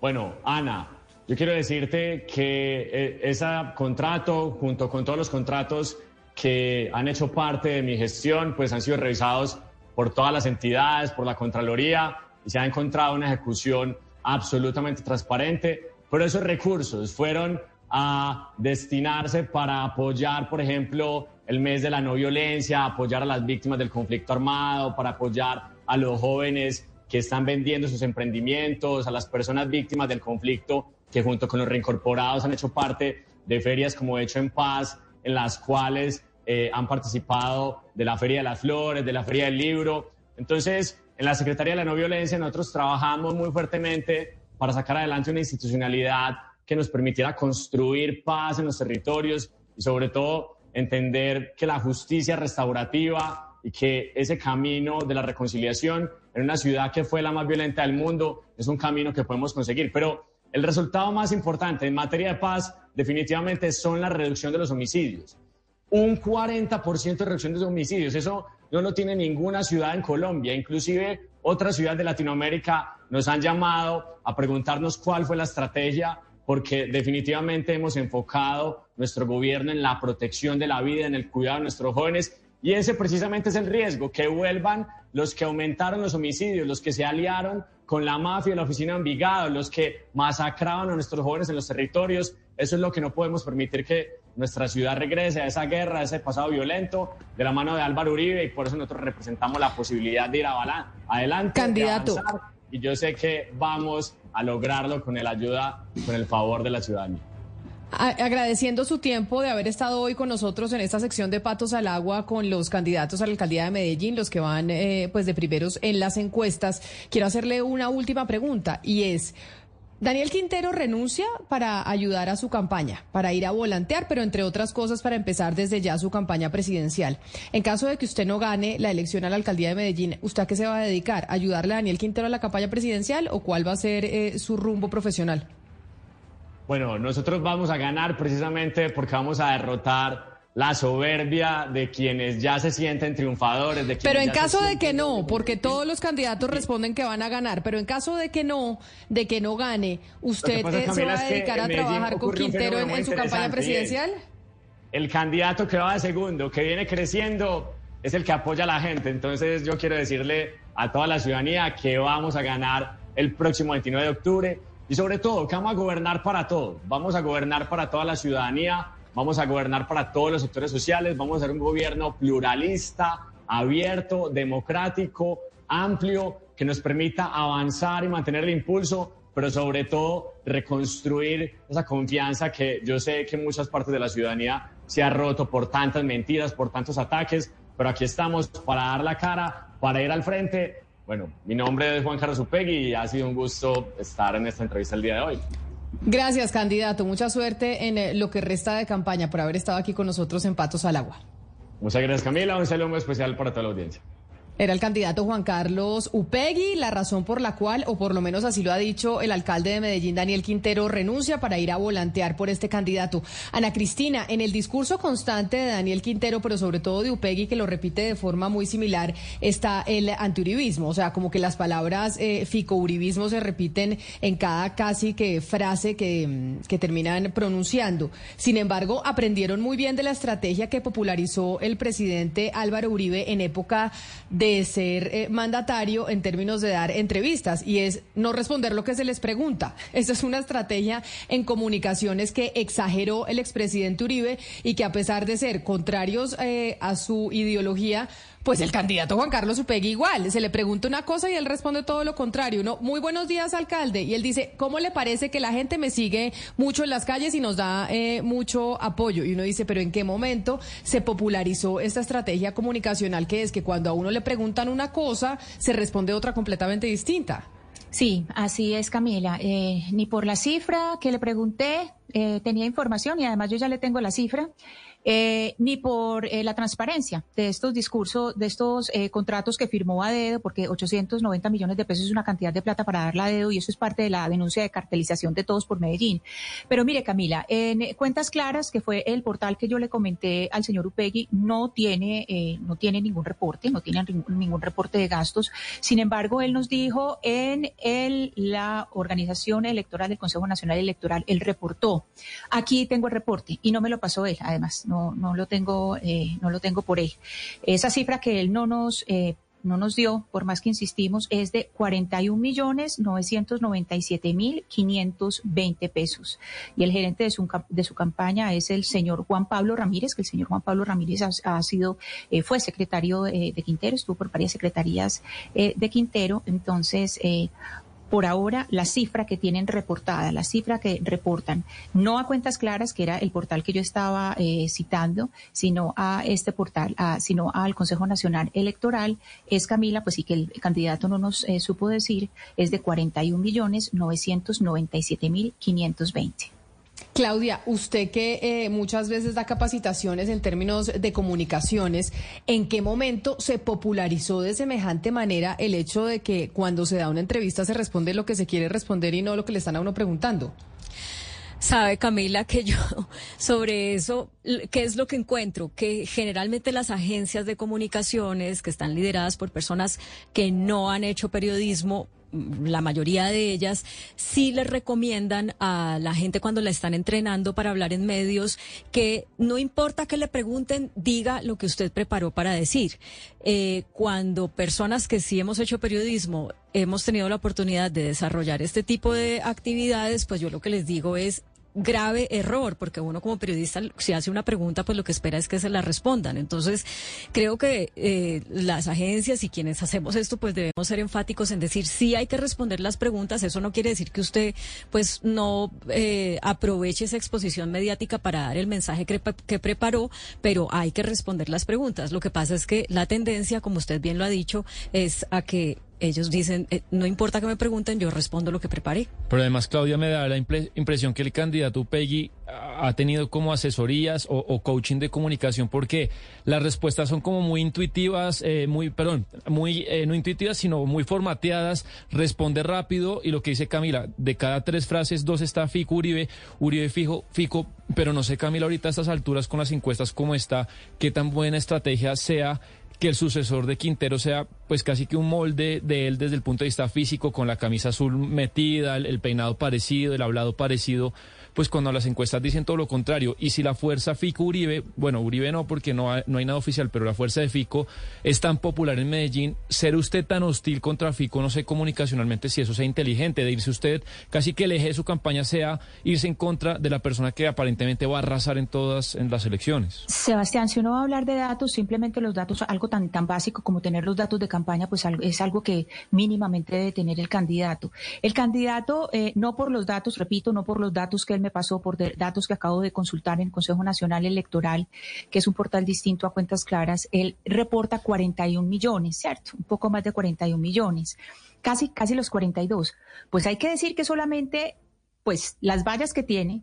Bueno, Ana, yo quiero decirte que eh, ese contrato, junto con todos los contratos que han hecho parte de mi gestión, pues han sido revisados por todas las entidades, por la Contraloría, y se ha encontrado una ejecución absolutamente transparente. Pero esos recursos fueron a destinarse para apoyar, por ejemplo, el mes de la no violencia, apoyar a las víctimas del conflicto armado, para apoyar a los jóvenes que están vendiendo sus emprendimientos, a las personas víctimas del conflicto que junto con los reincorporados han hecho parte de ferias como Hecho en Paz, en las cuales eh, han participado de la Feria de las Flores, de la Feria del Libro. Entonces, en la Secretaría de la No Violencia nosotros trabajamos muy fuertemente para sacar adelante una institucionalidad que nos permitiera construir paz en los territorios y sobre todo entender que la justicia restaurativa y que ese camino de la reconciliación en una ciudad que fue la más violenta del mundo es un camino que podemos conseguir. Pero el resultado más importante en materia de paz definitivamente son la reducción de los homicidios. Un 40% de reducción de los homicidios. Eso no lo tiene ninguna ciudad en Colombia. Inclusive otras ciudades de Latinoamérica nos han llamado a preguntarnos cuál fue la estrategia porque definitivamente hemos enfocado nuestro gobierno en la protección de la vida, en el cuidado de nuestros jóvenes y ese precisamente es el riesgo, que vuelvan los que aumentaron los homicidios, los que se aliaron con la mafia la oficina de Envigado, los que masacraban a nuestros jóvenes en los territorios. Eso es lo que no podemos permitir que nuestra ciudad regrese a esa guerra, a ese pasado violento de la mano de Álvaro Uribe y por eso nosotros representamos la posibilidad de ir avala- adelante. de Candidato. avanzar, y yo sé que vamos a lograrlo con el ayuda, con el favor de la ciudadanía. A- agradeciendo su tiempo de haber estado hoy con nosotros en esta sección de Patos al Agua con los candidatos a la alcaldía de Medellín, los que van eh, pues de primeros en las encuestas, quiero hacerle una última pregunta y es, Daniel Quintero renuncia para ayudar a su campaña, para ir a volantear, pero entre otras cosas para empezar desde ya su campaña presidencial. En caso de que usted no gane la elección a la alcaldía de Medellín, ¿usted a qué se va a dedicar? ¿Ayudarle a Daniel Quintero a la campaña presidencial o cuál va a ser eh, su rumbo profesional? Bueno, nosotros vamos a ganar precisamente porque vamos a derrotar la soberbia de quienes ya se sienten triunfadores. De Pero en caso de que no, porque todos los candidatos responden que van a ganar, pero en caso de que no, de que no gane, ¿usted pasa, eh, se va a es que dedicar a trabajar con Quintero en, en su campaña presidencial? El candidato que va de segundo, que viene creciendo, es el que apoya a la gente. Entonces yo quiero decirle a toda la ciudadanía que vamos a ganar el próximo 29 de octubre y sobre todo que vamos a gobernar para todos. Vamos a gobernar para toda la ciudadanía, vamos a gobernar para todos los sectores sociales, vamos a ser un gobierno pluralista, abierto, democrático, amplio, que nos permita avanzar y mantener el impulso pero sobre todo reconstruir esa confianza que yo sé que en muchas partes de la ciudadanía se ha roto por tantas mentiras, por tantos ataques, pero aquí estamos para dar la cara, para ir al frente. Bueno, mi nombre es Juan Carlos Upegui y ha sido un gusto estar en esta entrevista el día de hoy. Gracias, candidato. Mucha suerte en eh, lo que resta de campaña por haber estado aquí con nosotros en Patos al Agua. Muchas gracias, Camila. Un saludo muy especial para toda la audiencia. Era el candidato Juan Carlos Upegui, la razón por la cual, o por lo menos así lo ha dicho el alcalde de Medellín, Daniel Quintero, renuncia para ir a volantear por este candidato. Ana Cristina, en el discurso constante de Daniel Quintero, pero sobre todo de Upegui, que lo repite de forma muy similar, está el antiuribismo. O sea, como que las palabras eh, ficouribismo se repiten en cada casi que frase que, que terminan pronunciando. Sin embargo, aprendieron muy bien de la estrategia que popularizó el presidente Álvaro Uribe en época de ser eh, mandatario en términos de dar entrevistas y es no responder lo que se les pregunta. Esa es una estrategia en comunicaciones que exageró el expresidente Uribe y que a pesar de ser contrarios eh, a su ideología, pues el candidato Juan Carlos Upegui igual, se le pregunta una cosa y él responde todo lo contrario. Uno, muy buenos días, alcalde. Y él dice, ¿cómo le parece que la gente me sigue mucho en las calles y nos da eh, mucho apoyo? Y uno dice, ¿pero en qué momento se popularizó esta estrategia comunicacional que es que cuando a uno le preguntan una cosa, se responde otra completamente distinta? Sí, así es, Camila. Eh, ni por la cifra que le pregunté, eh, tenía información y además yo ya le tengo la cifra eh, ni por eh, la transparencia de estos discursos, de estos eh, contratos que firmó a dedo, porque 890 millones de pesos es una cantidad de plata para darle a dedo y eso es parte de la denuncia de cartelización de todos por Medellín. Pero mire, Camila, en Cuentas Claras, que fue el portal que yo le comenté al señor Upegui, no tiene, eh, no tiene ningún reporte, no tiene ningún reporte de gastos. Sin embargo, él nos dijo en el, la organización electoral del Consejo Nacional Electoral, él reportó. Aquí tengo el reporte y no me lo pasó él, además no, no lo tengo, eh, no lo tengo por él. Esa cifra que él no nos eh, no nos dio, por más que insistimos, es de 41 millones 997 mil 520 pesos. Y el gerente de su, de su campaña es el señor Juan Pablo Ramírez, que el señor Juan Pablo Ramírez ha, sido, eh, fue secretario de Quintero, estuvo por varias secretarías de Quintero. Entonces, por ahora la cifra que tienen reportada, la cifra que reportan, no a cuentas claras, que era el portal que yo estaba eh, citando, sino a este portal, sino al Consejo Nacional Electoral, es Camila, pues sí que el candidato no nos eh, supo decir, es de 41 millones 997 mil 520. Claudia, usted que eh, muchas veces da capacitaciones en términos de comunicaciones, ¿en qué momento se popularizó de semejante manera el hecho de que cuando se da una entrevista se responde lo que se quiere responder y no lo que le están a uno preguntando? Sabe Camila que yo *laughs* sobre eso, ¿qué es lo que encuentro? Que generalmente las agencias de comunicaciones que están lideradas por personas que no han hecho periodismo la mayoría de ellas sí les recomiendan a la gente cuando la están entrenando para hablar en medios que no importa que le pregunten, diga lo que usted preparó para decir. Eh, cuando personas que sí hemos hecho periodismo hemos tenido la oportunidad de desarrollar este tipo de actividades, pues yo lo que les digo es grave error, porque uno como periodista, si hace una pregunta, pues lo que espera es que se la respondan. Entonces, creo que eh, las agencias y quienes hacemos esto, pues debemos ser enfáticos en decir, sí hay que responder las preguntas, eso no quiere decir que usted, pues, no eh, aproveche esa exposición mediática para dar el mensaje que, que preparó, pero hay que responder las preguntas. Lo que pasa es que la tendencia, como usted bien lo ha dicho, es a que ellos dicen, eh, no importa que me pregunten, yo respondo lo que preparé. Pero además, Claudia, me da la impresión que el candidato Peggy ha tenido como asesorías o, coaching de comunicación porque las respuestas son como muy intuitivas, eh, muy, perdón, muy, eh, no intuitivas, sino muy formateadas, responde rápido y lo que dice Camila, de cada tres frases, dos está Fico, Uribe, Uribe Fijo, Fico, pero no sé Camila ahorita a estas alturas con las encuestas cómo está, qué tan buena estrategia sea que el sucesor de Quintero sea pues casi que un molde de él desde el punto de vista físico, con la camisa azul metida, el, el peinado parecido, el hablado parecido, pues cuando las encuestas dicen todo lo contrario. Y si la fuerza Fico Uribe, bueno, Uribe no porque no, hay- no hay nada oficial, pero la fuerza de Fico es tan popular en Medellín, ser usted tan hostil contra Fico, no sé comunicacionalmente si eso sea inteligente, de irse usted, casi que el eje de su campaña sea irse en contra de la persona que aparentemente va a arrasar en todas en las elecciones. Sebastián, si uno va a hablar de datos, simplemente los datos, algo tan, tan básico como tener los datos de campaña, pues es algo que mínimamente debe tener el candidato. El candidato, eh, no por los datos, repito, no por los datos que él me pasó, por datos que acabo de consultar en el Consejo Nacional Electoral, que es un portal distinto a Cuentas Claras, él reporta 41 millones, ¿cierto? Un poco más de 41 millones, casi, casi los 42. Pues hay que decir que solamente, pues, las vallas que tiene,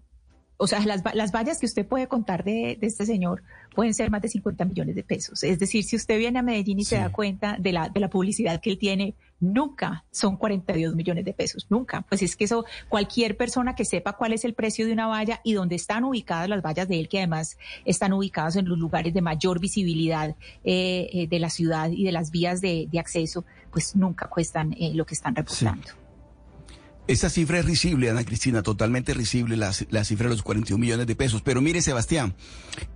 o sea, las, las vallas que usted puede contar de, de este señor pueden ser más de 50 millones de pesos. Es decir, si usted viene a Medellín y se da cuenta de la, de la publicidad que él tiene, nunca son 42 millones de pesos, nunca. Pues es que eso, cualquier persona que sepa cuál es el precio de una valla y dónde están ubicadas las vallas de él, que además están ubicadas en los lugares de mayor visibilidad eh, eh, de la ciudad y de las vías de, de acceso, pues nunca cuestan eh, lo que están reportando. Esa cifra es risible, Ana Cristina, totalmente risible, la, la cifra de los 41 millones de pesos. Pero mire, Sebastián,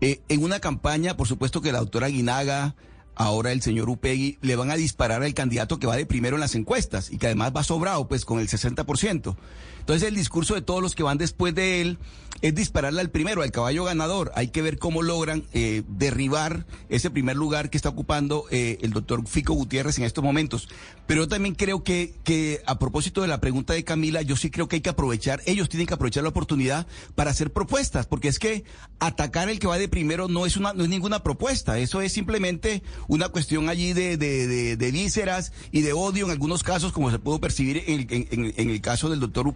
en una campaña, por supuesto que la doctora Guinaga, ahora el señor Upegui, le van a disparar al candidato que va de primero en las encuestas y que además va sobrado, pues con el 60%. Entonces el discurso de todos los que van después de él es dispararle al primero, al caballo ganador. Hay que ver cómo logran eh, derribar ese primer lugar que está ocupando eh, el doctor Fico Gutiérrez en estos momentos. Pero yo también creo que, que a propósito de la pregunta de Camila, yo sí creo que hay que aprovechar, ellos tienen que aprovechar la oportunidad para hacer propuestas, porque es que atacar el que va de primero no es una, no es ninguna propuesta, eso es simplemente una cuestión allí de, de, vísceras y de odio en algunos casos, como se pudo percibir en, en- en- el caso del doctor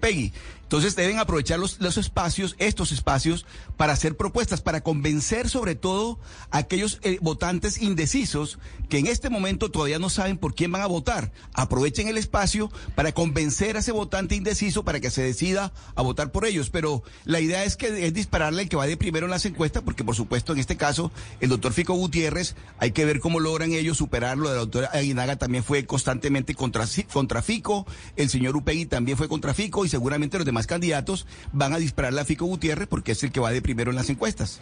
Entonces deben aprovechar los, espacios, estos espacios, para hacer propuestas, para convencer sobre todo a aquellos eh, votantes indecisos que en este momento todavía no saben por quién van a votar. Aprovechen el espacio para convencer a ese votante indeciso para que se decida a votar por ellos. Pero la idea es que es dispararle al que va de primero en las encuestas, porque por supuesto en este caso el doctor Fico Gutiérrez, hay que ver cómo logran ellos superarlo. La doctora Aguinaga también fue constantemente contra, contra Fico, el señor Upegui también fue contra Fico y seguramente los demás candidatos van a dispararle a Fico Gutiérrez porque es el que va de primero en las encuestas.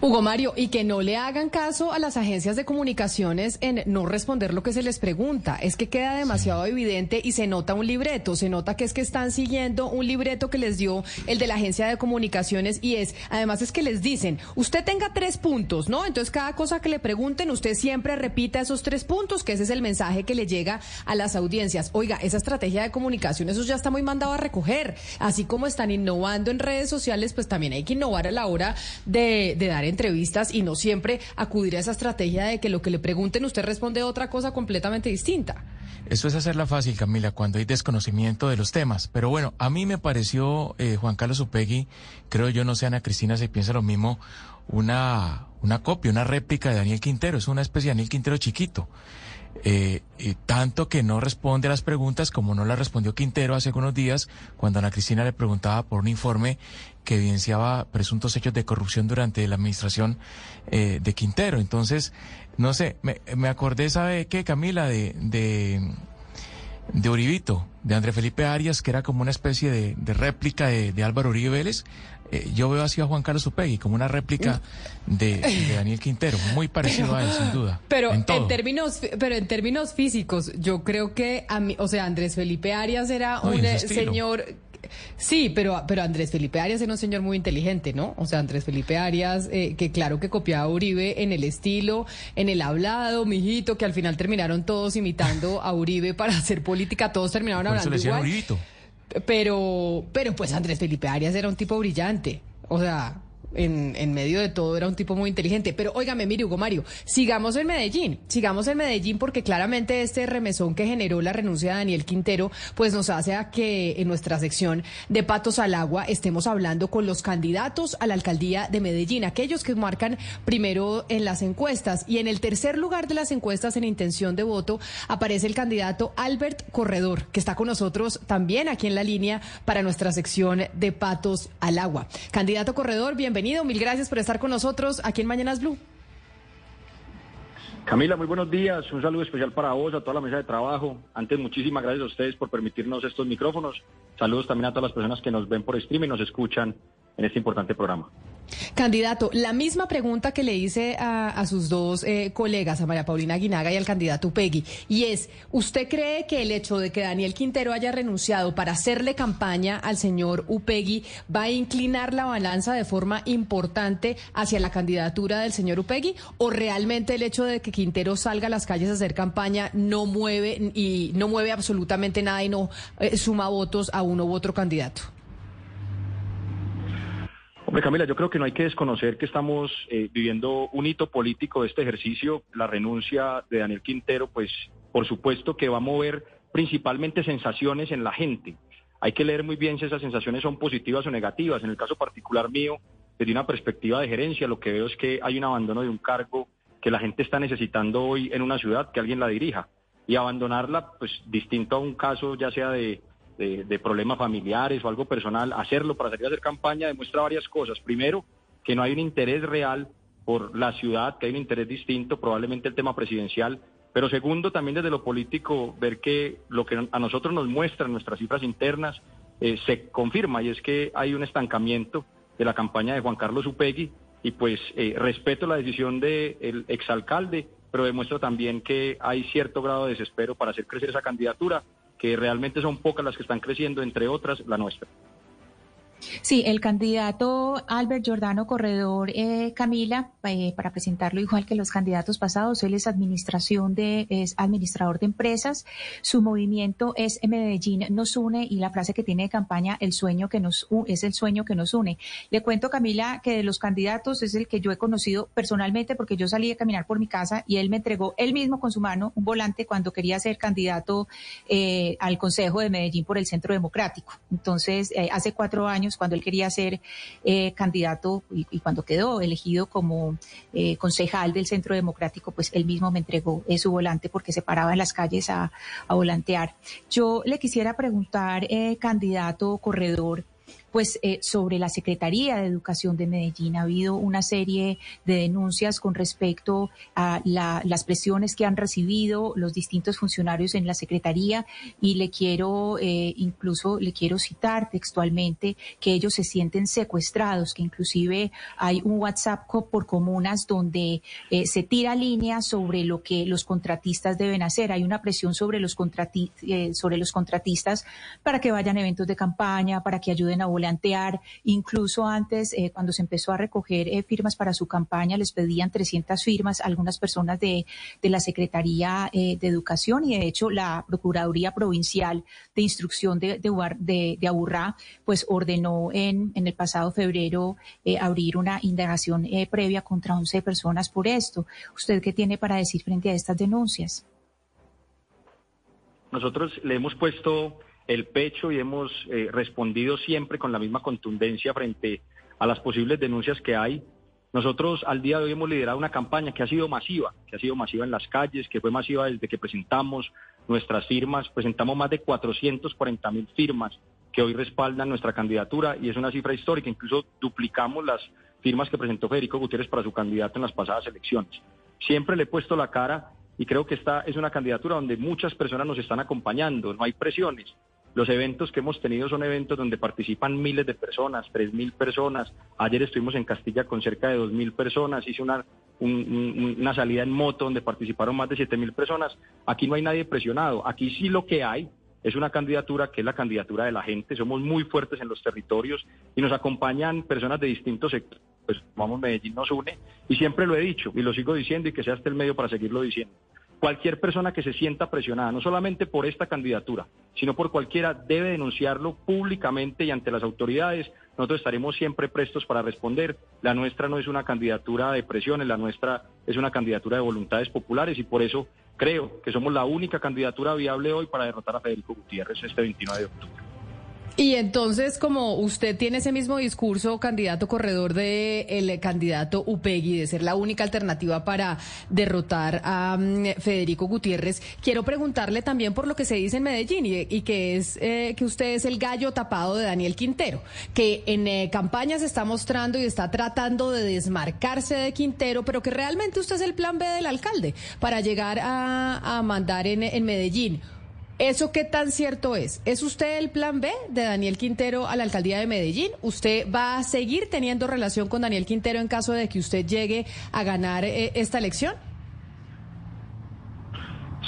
Hugo Mario, y que no le hagan caso a las agencias de comunicaciones en no responder lo que se les pregunta. Es que queda demasiado evidente y se nota un libreto. Se nota que es que están siguiendo un libreto que les dio el de la agencia de comunicaciones y es, además es que les dicen, usted tenga tres puntos, ¿no? Entonces cada cosa que le pregunten, usted siempre repita esos tres puntos, que ese es el mensaje que le llega a las audiencias. Oiga, esa estrategia de comunicación, eso ya está muy mandado a recoger. Así como están innovando en redes sociales, pues también hay que innovar a la hora de, dar entrevistas y no siempre acudir a esa estrategia de que lo que le pregunten usted responde otra cosa completamente distinta. Eso es hacerla fácil, Camila, cuando hay desconocimiento de los temas. Pero bueno, a mí me pareció, eh, Juan Carlos Upegui, creo yo, no sé, Ana Cristina, se piensa lo mismo, una, una copia, una réplica de Daniel Quintero. Es una especie de Daniel Quintero chiquito. Eh, y tanto que no responde a las preguntas como no la respondió Quintero hace unos días cuando Ana Cristina le preguntaba por un informe que evidenciaba presuntos hechos de corrupción durante la administración eh, de Quintero. Entonces, no sé, me, acordé, ¿sabe qué, Camila? De, de, de Uribito, de André Felipe Arias, que era como una especie de, de réplica de, de Álvaro Uribe Vélez. Eh, yo veo así a Juan Carlos Upegui como una réplica de, de *laughs* Daniel Quintero, muy parecido a él, sin duda. Pero en términos, pero en términos físicos, yo creo que a mí, o sea, Andrés Felipe Arias era No, un eh, señor. Sí, pero, pero Andrés Felipe Arias era un señor muy inteligente, ¿no? O sea, Andrés Felipe Arias, eh, que claro que copiaba a Uribe en el estilo, en el hablado, mijito, que al final terminaron todos imitando a Uribe para hacer política, todos terminaron Por eso hablando le igual. Uribito. Pero, pero pues Andrés Felipe Arias era un tipo brillante. O sea, en, en medio de todo era un tipo muy inteligente. Pero óigame, mire, Hugo Mario, sigamos en Medellín. Sigamos en Medellín porque claramente este remesón que generó la renuncia de Daniel Quintero, pues nos hace a que en nuestra sección de Patos al Agua estemos hablando con los candidatos a la alcaldía de Medellín, aquellos que marcan primero en las encuestas. Y en el tercer lugar de las encuestas en intención de voto aparece el candidato Albert Corredor, que está con nosotros también aquí en la línea para nuestra sección de Patos al Agua. Candidato Corredor, bienvenido, mil gracias por estar con nosotros aquí en Mañanas Blue. Camila, muy buenos días. Un saludo especial para vos, a toda la mesa de trabajo. Antes, muchísimas gracias a ustedes por permitirnos estos micrófonos. Saludos también a todas las personas que nos ven por stream y nos escuchan en este importante programa. Candidato, la misma pregunta que le hice a, sus dos eh, colegas, a María Paulina Guinaga y al candidato Peggy, y es, ¿usted cree que el hecho de que Daniel Quintero haya renunciado para hacerle campaña al señor Upegui va a inclinar la balanza de forma importante hacia la candidatura del señor Upegui? ¿O realmente el hecho de que Quintero salga a las calles a hacer campaña no mueve y no mueve absolutamente nada y no eh, suma votos a uno u otro candidato? Hombre, Camila, yo creo que no hay que desconocer que estamos eh, viviendo un hito político de este ejercicio. La renuncia de Daniel Quintero, pues por supuesto que va a mover principalmente sensaciones en la gente. Hay que leer muy bien si esas sensaciones son positivas o negativas. En el caso particular mío, desde una perspectiva de gerencia, lo que veo es que hay un abandono de un cargo que la gente está necesitando hoy en una ciudad, que alguien la dirija. Y abandonarla, pues distinto a un caso ya sea de de, problemas familiares o algo personal, hacerlo para salir a hacer campaña demuestra varias cosas. Primero, que no hay un interés real por la ciudad, que hay un interés distinto, probablemente el tema presidencial. Pero segundo, también desde lo político, ver que lo que a nosotros nos muestran nuestras cifras internas eh, se confirma y es que hay un estancamiento de la campaña de Juan Carlos Upegui y pues eh, respeto la decisión del exalcalde, pero demuestra también que hay cierto grado de desespero para hacer crecer esa candidatura que realmente son pocas las que están creciendo, entre otras la nuestra. Sí, el candidato Albert Giordano Corredor, eh, Camila, eh, para presentarlo igual que los candidatos pasados, él es administración de, administrador de empresas. Su movimiento es Medellín nos une y la frase que tiene de campaña, el sueño que nos es el sueño que nos une. Le cuento, Camila, que de los candidatos es el que yo he conocido personalmente porque yo salí a caminar por mi casa y él me entregó él mismo con su mano un volante cuando quería ser candidato eh, al Consejo de Medellín por el Centro Democrático. Entonces, hace cuatro años cuando él quería ser eh, candidato y, cuando quedó elegido como eh, concejal del Centro Democrático, pues él mismo me entregó eh, su volante porque se paraba en las calles a, a volantear. Yo le quisiera preguntar, candidato corredor, pues eh, sobre la Secretaría de Educación de Medellín ha habido una serie de denuncias con respecto a las presiones que han recibido los distintos funcionarios en la Secretaría y le quiero eh, incluso le quiero citar textualmente que ellos se sienten secuestrados, que inclusive hay un WhatsApp por comunas donde eh, se tira línea sobre lo que los contratistas deben hacer. Hay una presión sobre los, sobre los contratistas para que vayan a eventos de campaña, para que ayuden a volantear. Incluso antes, eh, cuando se empezó a recoger eh, firmas para su campaña, les pedían 300 firmas algunas personas de, de la Secretaría eh, de Educación y de hecho la Procuraduría Provincial de Instrucción de, de, de, Aburrá, pues ordenó en, en el pasado febrero abrir una indagación previa contra 11 personas por esto. ¿Usted qué tiene para decir frente a estas denuncias? Nosotros le hemos puesto el pecho y hemos eh, respondido siempre con la misma contundencia frente a las posibles denuncias que hay. Nosotros al día de hoy hemos liderado una campaña que ha sido masiva, que ha sido masiva en las calles, que fue masiva desde que presentamos nuestras firmas. Presentamos más de 440 mil firmas que hoy respaldan nuestra candidatura y es una cifra histórica. Incluso duplicamos las firmas que presentó Federico Gutiérrez para su candidato en las pasadas elecciones. Siempre le he puesto la cara y creo que esta es una candidatura donde muchas personas nos están acompañando, no hay presiones. Los eventos que hemos tenido son eventos donde participan miles de personas, tres mil personas. Ayer estuvimos en Castilla con cerca de dos mil personas. Hice una, una salida en moto donde participaron más de siete mil personas. Aquí no hay nadie presionado. Aquí sí lo que hay es una candidatura que es la candidatura de la gente. Somos muy fuertes en los territorios y nos acompañan personas de distintos sectores. Pues vamos, Medellín nos une y siempre lo he dicho y lo sigo diciendo y que sea este el medio para seguirlo diciendo cualquier persona que se sienta presionada, no solamente por esta candidatura, sino por cualquiera, debe denunciarlo públicamente y ante las autoridades. Nosotros estaremos siempre prestos para responder. La nuestra no es una candidatura de presiones, la nuestra es una candidatura de voluntades populares y por eso creo que somos la única candidatura viable hoy para derrotar a Federico Gutiérrez este 29 de octubre. Y entonces, como usted tiene ese mismo discurso, candidato corredor de el candidato Upegui, de ser la única alternativa para derrotar a mm, Federico Gutiérrez, quiero preguntarle también por lo que se dice en Medellín y, que es eh, que usted es el gallo tapado de Daniel Quintero, que en eh, campaña se está mostrando y está tratando de desmarcarse de Quintero, pero que realmente usted es el plan B del alcalde para llegar a, mandar en, en Medellín. ¿Eso qué tan cierto es? ¿Es usted el plan B de Daniel Quintero a la alcaldía de Medellín? ¿Usted va a seguir teniendo relación con Daniel Quintero en caso de que usted llegue a ganar eh, esta elección?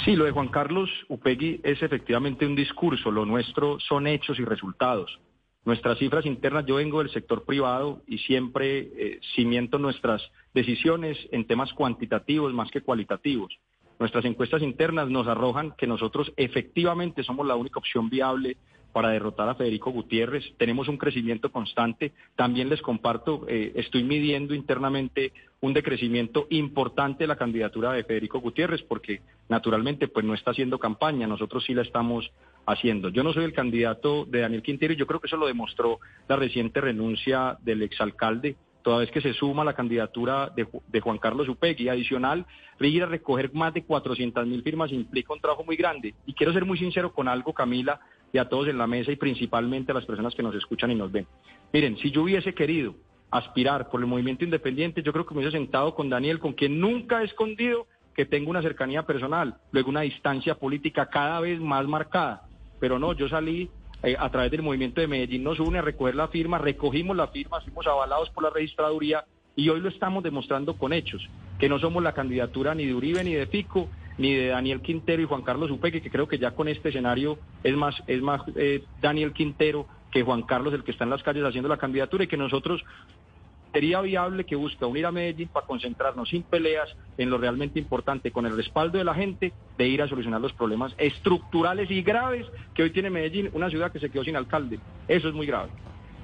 Sí, lo de Juan Carlos Upegui es efectivamente un discurso, lo nuestro son hechos y resultados. Nuestras cifras internas, yo vengo del sector privado y siempre eh, cimiento nuestras decisiones en temas cuantitativos más que cualitativos. Nuestras encuestas internas nos arrojan que nosotros efectivamente somos la única opción viable para derrotar a Federico Gutiérrez. Tenemos un crecimiento constante. También les comparto, eh, estoy midiendo internamente un decrecimiento importante de la candidatura de Federico Gutiérrez porque naturalmente pues no está haciendo campaña, nosotros sí la estamos haciendo. Yo no soy el candidato de Daniel Quintero y yo creo que eso lo demostró la reciente renuncia del exalcalde toda vez que se suma la candidatura de, Juan Carlos Upegui. Adicional, ir a recoger más de 400 mil firmas implica un trabajo muy grande. Y quiero ser muy sincero con algo, Camila, y a todos en la mesa y principalmente a las personas que nos escuchan y nos ven. Miren, si yo hubiese querido aspirar por el movimiento independiente, yo creo que me hubiese sentado con Daniel, con quien nunca he escondido que tengo una cercanía personal, luego una distancia política cada vez más marcada. Pero no, yo salí eh, a través del movimiento de Medellín nos une a recoger la firma, recogimos la firma, fuimos avalados por la registraduría y hoy lo estamos demostrando con hechos, que no somos la candidatura ni de Uribe ni de Fico, ni de Daniel Quintero y Juan Carlos Upeque, que creo que ya con este escenario es más, es más eh, Daniel Quintero que Juan Carlos el que está en las calles haciendo la candidatura y que nosotros sería viable que busca unir a Medellín para concentrarnos sin peleas en lo realmente importante, con el respaldo de la gente, de ir a solucionar los problemas estructurales y graves que hoy tiene Medellín, una ciudad que se quedó sin alcalde. Eso es muy grave.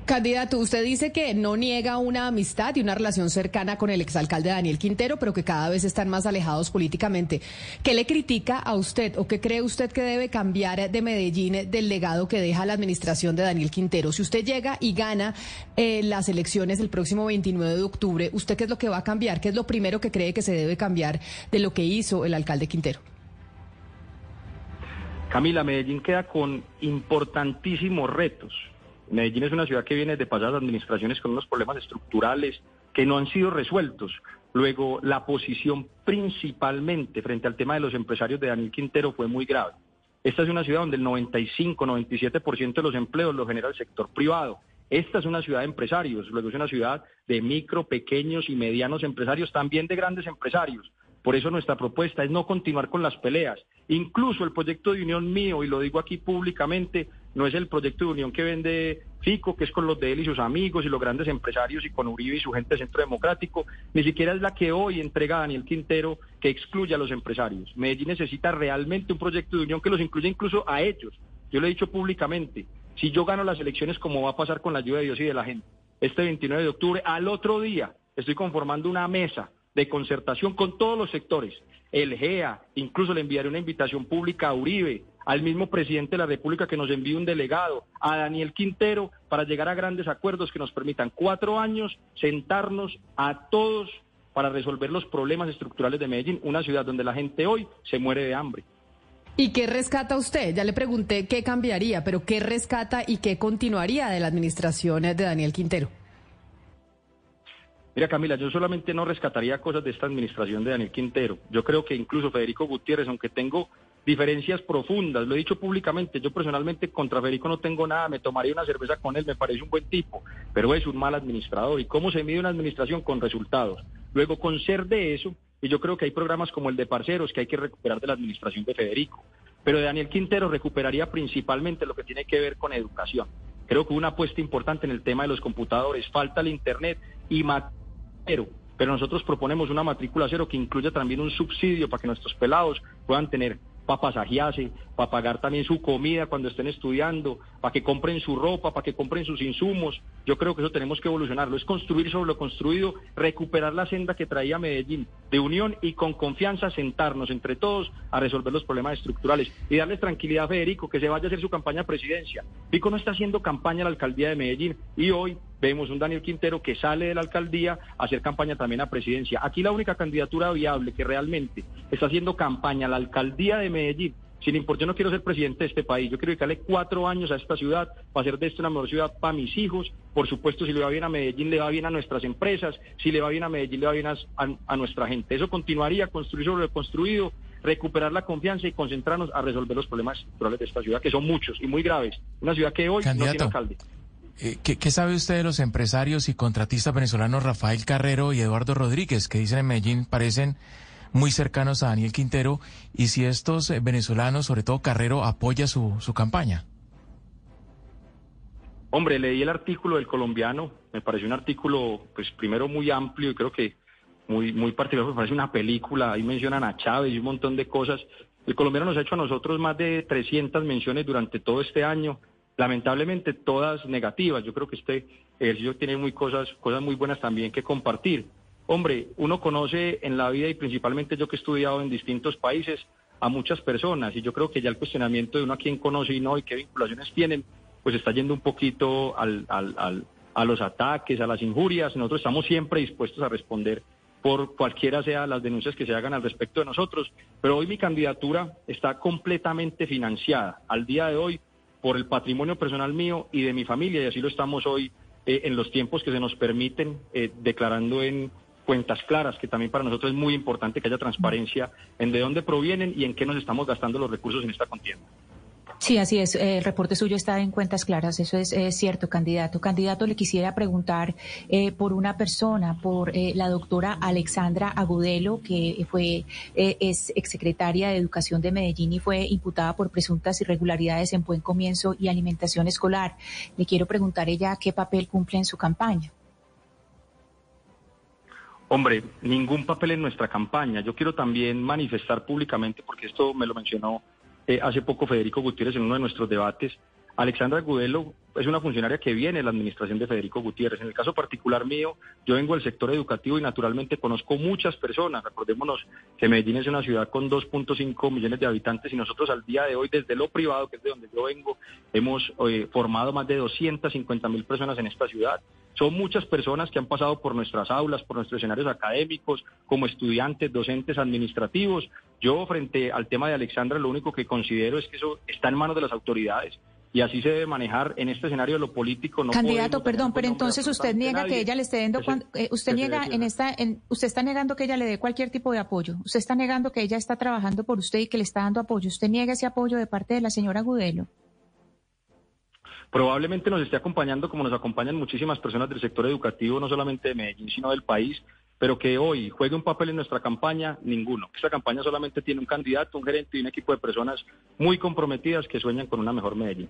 Candidato, usted dice que no niega una amistad y una relación cercana con el exalcalde Daniel Quintero, pero que cada vez están más alejados políticamente. ¿Qué le critica a usted o qué cree usted que debe cambiar de Medellín del legado que deja la administración de Daniel Quintero? Si usted llega y gana eh, las elecciones el próximo 29 de octubre, ¿usted qué es lo que va a cambiar? ¿Qué es lo primero que cree que se debe cambiar de lo que hizo el alcalde Quintero? Camila, Medellín queda con importantísimos retos Medellín es una ciudad que viene de pasadas administraciones con unos problemas estructurales que no han sido resueltos. Luego, la posición principalmente frente al tema de los empresarios de Daniel Quintero fue muy grave. Esta es una ciudad donde el 95, 97% de los empleos los genera el sector privado. Esta es una ciudad de empresarios, luego es una ciudad de micro, pequeños y medianos empresarios, también de grandes empresarios. Por eso nuestra propuesta es no continuar con las peleas. Incluso el proyecto de unión mío, y lo digo aquí públicamente, no es el proyecto de unión que vende Fico, que es con los de él y sus amigos y los grandes empresarios y con Uribe y su gente de Centro Democrático, ni siquiera es la que hoy entrega Daniel Quintero que excluye a los empresarios. Medellín necesita realmente un proyecto de unión que los incluya incluso a ellos. Yo lo he dicho públicamente, si yo gano las elecciones, como va a pasar con la ayuda de Dios y de la gente, este 29 de octubre, al otro día, estoy conformando una mesa de concertación con todos los sectores, el GEA, incluso le enviaré una invitación pública a Uribe, al mismo presidente de la República que nos envíe un delegado, a Daniel Quintero, para llegar a grandes acuerdos que nos permitan cuatro años sentarnos a todos para resolver los problemas estructurales de Medellín, una ciudad donde la gente hoy se muere de hambre. ¿Y qué rescata usted? Ya le pregunté qué cambiaría, pero ¿qué rescata y qué continuaría de la administración de Daniel Quintero? Mira, Camila, yo solamente no rescataría cosas de esta administración de Daniel Quintero. Yo creo que incluso Federico Gutiérrez, aunque tengo diferencias profundas. Lo he dicho públicamente, yo personalmente contra Federico no tengo nada, me tomaría una cerveza con él, me parece un buen tipo, pero es un mal administrador. ¿Y cómo se mide una administración? Con resultados. Luego, con ser de eso, y yo creo que hay programas como el de Parceros que hay que recuperar de la administración de Federico, pero de Daniel Quintero recuperaría principalmente lo que tiene que ver con educación. Creo que una apuesta importante en el tema de los computadores, falta el Internet y pero pero nosotros proponemos una matrícula cero que incluya también un subsidio para que nuestros pelados puedan tener para pasajearse, para pagar también su comida cuando estén estudiando, para que compren su ropa, para que compren sus insumos. Yo creo que eso tenemos que evolucionarlo, es construir sobre lo construido, recuperar la senda que traía Medellín de unión y con confianza sentarnos entre todos a resolver los problemas estructurales y darles tranquilidad a Federico que se vaya a hacer su campaña a presidencia. Pico no está haciendo campaña a la alcaldía de Medellín y hoy vemos un Daniel Quintero que sale de la alcaldía a hacer campaña también a presidencia. Aquí la única candidatura viable que realmente está haciendo campaña la alcaldía de Medellín sin importar, yo no quiero ser presidente de este país, yo quiero dedicarle cuatro años a esta ciudad para hacer de esto una mejor ciudad para mis hijos. Por supuesto, si le va bien a Medellín, le va bien a nuestras empresas, si le va bien a Medellín, le va bien a, nuestra gente. Eso continuaría, construir sobre lo construido, recuperar la confianza y concentrarnos a resolver los problemas estructurales de esta ciudad, que son muchos y muy graves. Una ciudad que hoy no tiene alcalde. Eh, ¿qué, ¿Qué sabe usted de los empresarios y contratistas venezolanos Rafael Carrero y Eduardo Rodríguez, que dicen en Medellín parecen muy cercanos a Daniel Quintero y si estos eh, venezolanos, sobre todo Carrero, apoya su, su campaña. Hombre, leí el artículo del colombiano, me pareció un artículo, pues primero muy amplio y creo que muy, muy particular, parece una película, ahí mencionan a Chávez y un montón de cosas. El colombiano nos ha hecho a nosotros más de 300 menciones durante todo este año, lamentablemente todas negativas. Yo creo que este ejercicio tiene muy cosas, cosas muy buenas también que compartir. Hombre, uno conoce en la vida y principalmente yo que he estudiado en distintos países a muchas personas y yo creo que ya el cuestionamiento de uno a quién conoce y no y qué vinculaciones tienen, pues está yendo un poquito al, al, a los ataques, a las injurias. Nosotros estamos siempre dispuestos a responder por cualquiera sea las denuncias que se hagan al respecto de nosotros, pero hoy mi candidatura está completamente financiada al día de hoy por el patrimonio personal mío y de mi familia y así lo estamos hoy eh, en los tiempos que se nos permiten eh, declarando en cuentas claras, que también para nosotros es muy importante que haya transparencia en de dónde provienen y en qué nos estamos gastando los recursos en esta contienda. Sí, así es. El reporte suyo está en cuentas claras. Eso es, cierto, candidato. Candidato, le quisiera preguntar eh, por una persona, por eh, la doctora Alexandra Agudelo, que fue eh, es exsecretaria de Educación de Medellín y fue imputada por presuntas irregularidades en buen comienzo y alimentación escolar. Le quiero preguntar ella qué papel cumple en su campaña. Hombre, ningún papel en nuestra campaña. Yo quiero también manifestar públicamente, porque esto me lo mencionó eh, hace poco Federico Gutiérrez en uno de nuestros debates. Alexandra Gudelo es una funcionaria que viene de la administración de Federico Gutiérrez. En el caso particular mío, yo vengo del sector educativo y naturalmente conozco muchas personas. Recordémonos que Medellín es una ciudad con 2.5 millones de habitantes y nosotros al día de hoy, desde lo privado, que es de donde yo vengo, hemos eh, formado más de 250 mil personas en esta ciudad. Son muchas personas que han pasado por nuestras aulas, por nuestros escenarios académicos, como estudiantes, docentes, administrativos. Yo, frente al tema de Alexandra, lo único que considero es que eso está en manos de las autoridades y así se debe manejar en este escenario de lo político. No Candidato, perdón, pero entonces usted niega que ella le esté dando, eh, usted niega en esta, en, usted está negando que ella le dé cualquier tipo de apoyo. Usted está negando que ella está trabajando por usted y que le está dando apoyo. Usted niega ese apoyo de parte de la señora Gudelo probablemente nos esté acompañando como nos acompañan muchísimas personas del sector educativo, no solamente de Medellín, sino del país, pero que hoy juegue un papel en nuestra campaña, ninguno. Esta campaña solamente tiene un candidato, un gerente y un equipo de personas muy comprometidas que sueñan con una mejor Medellín.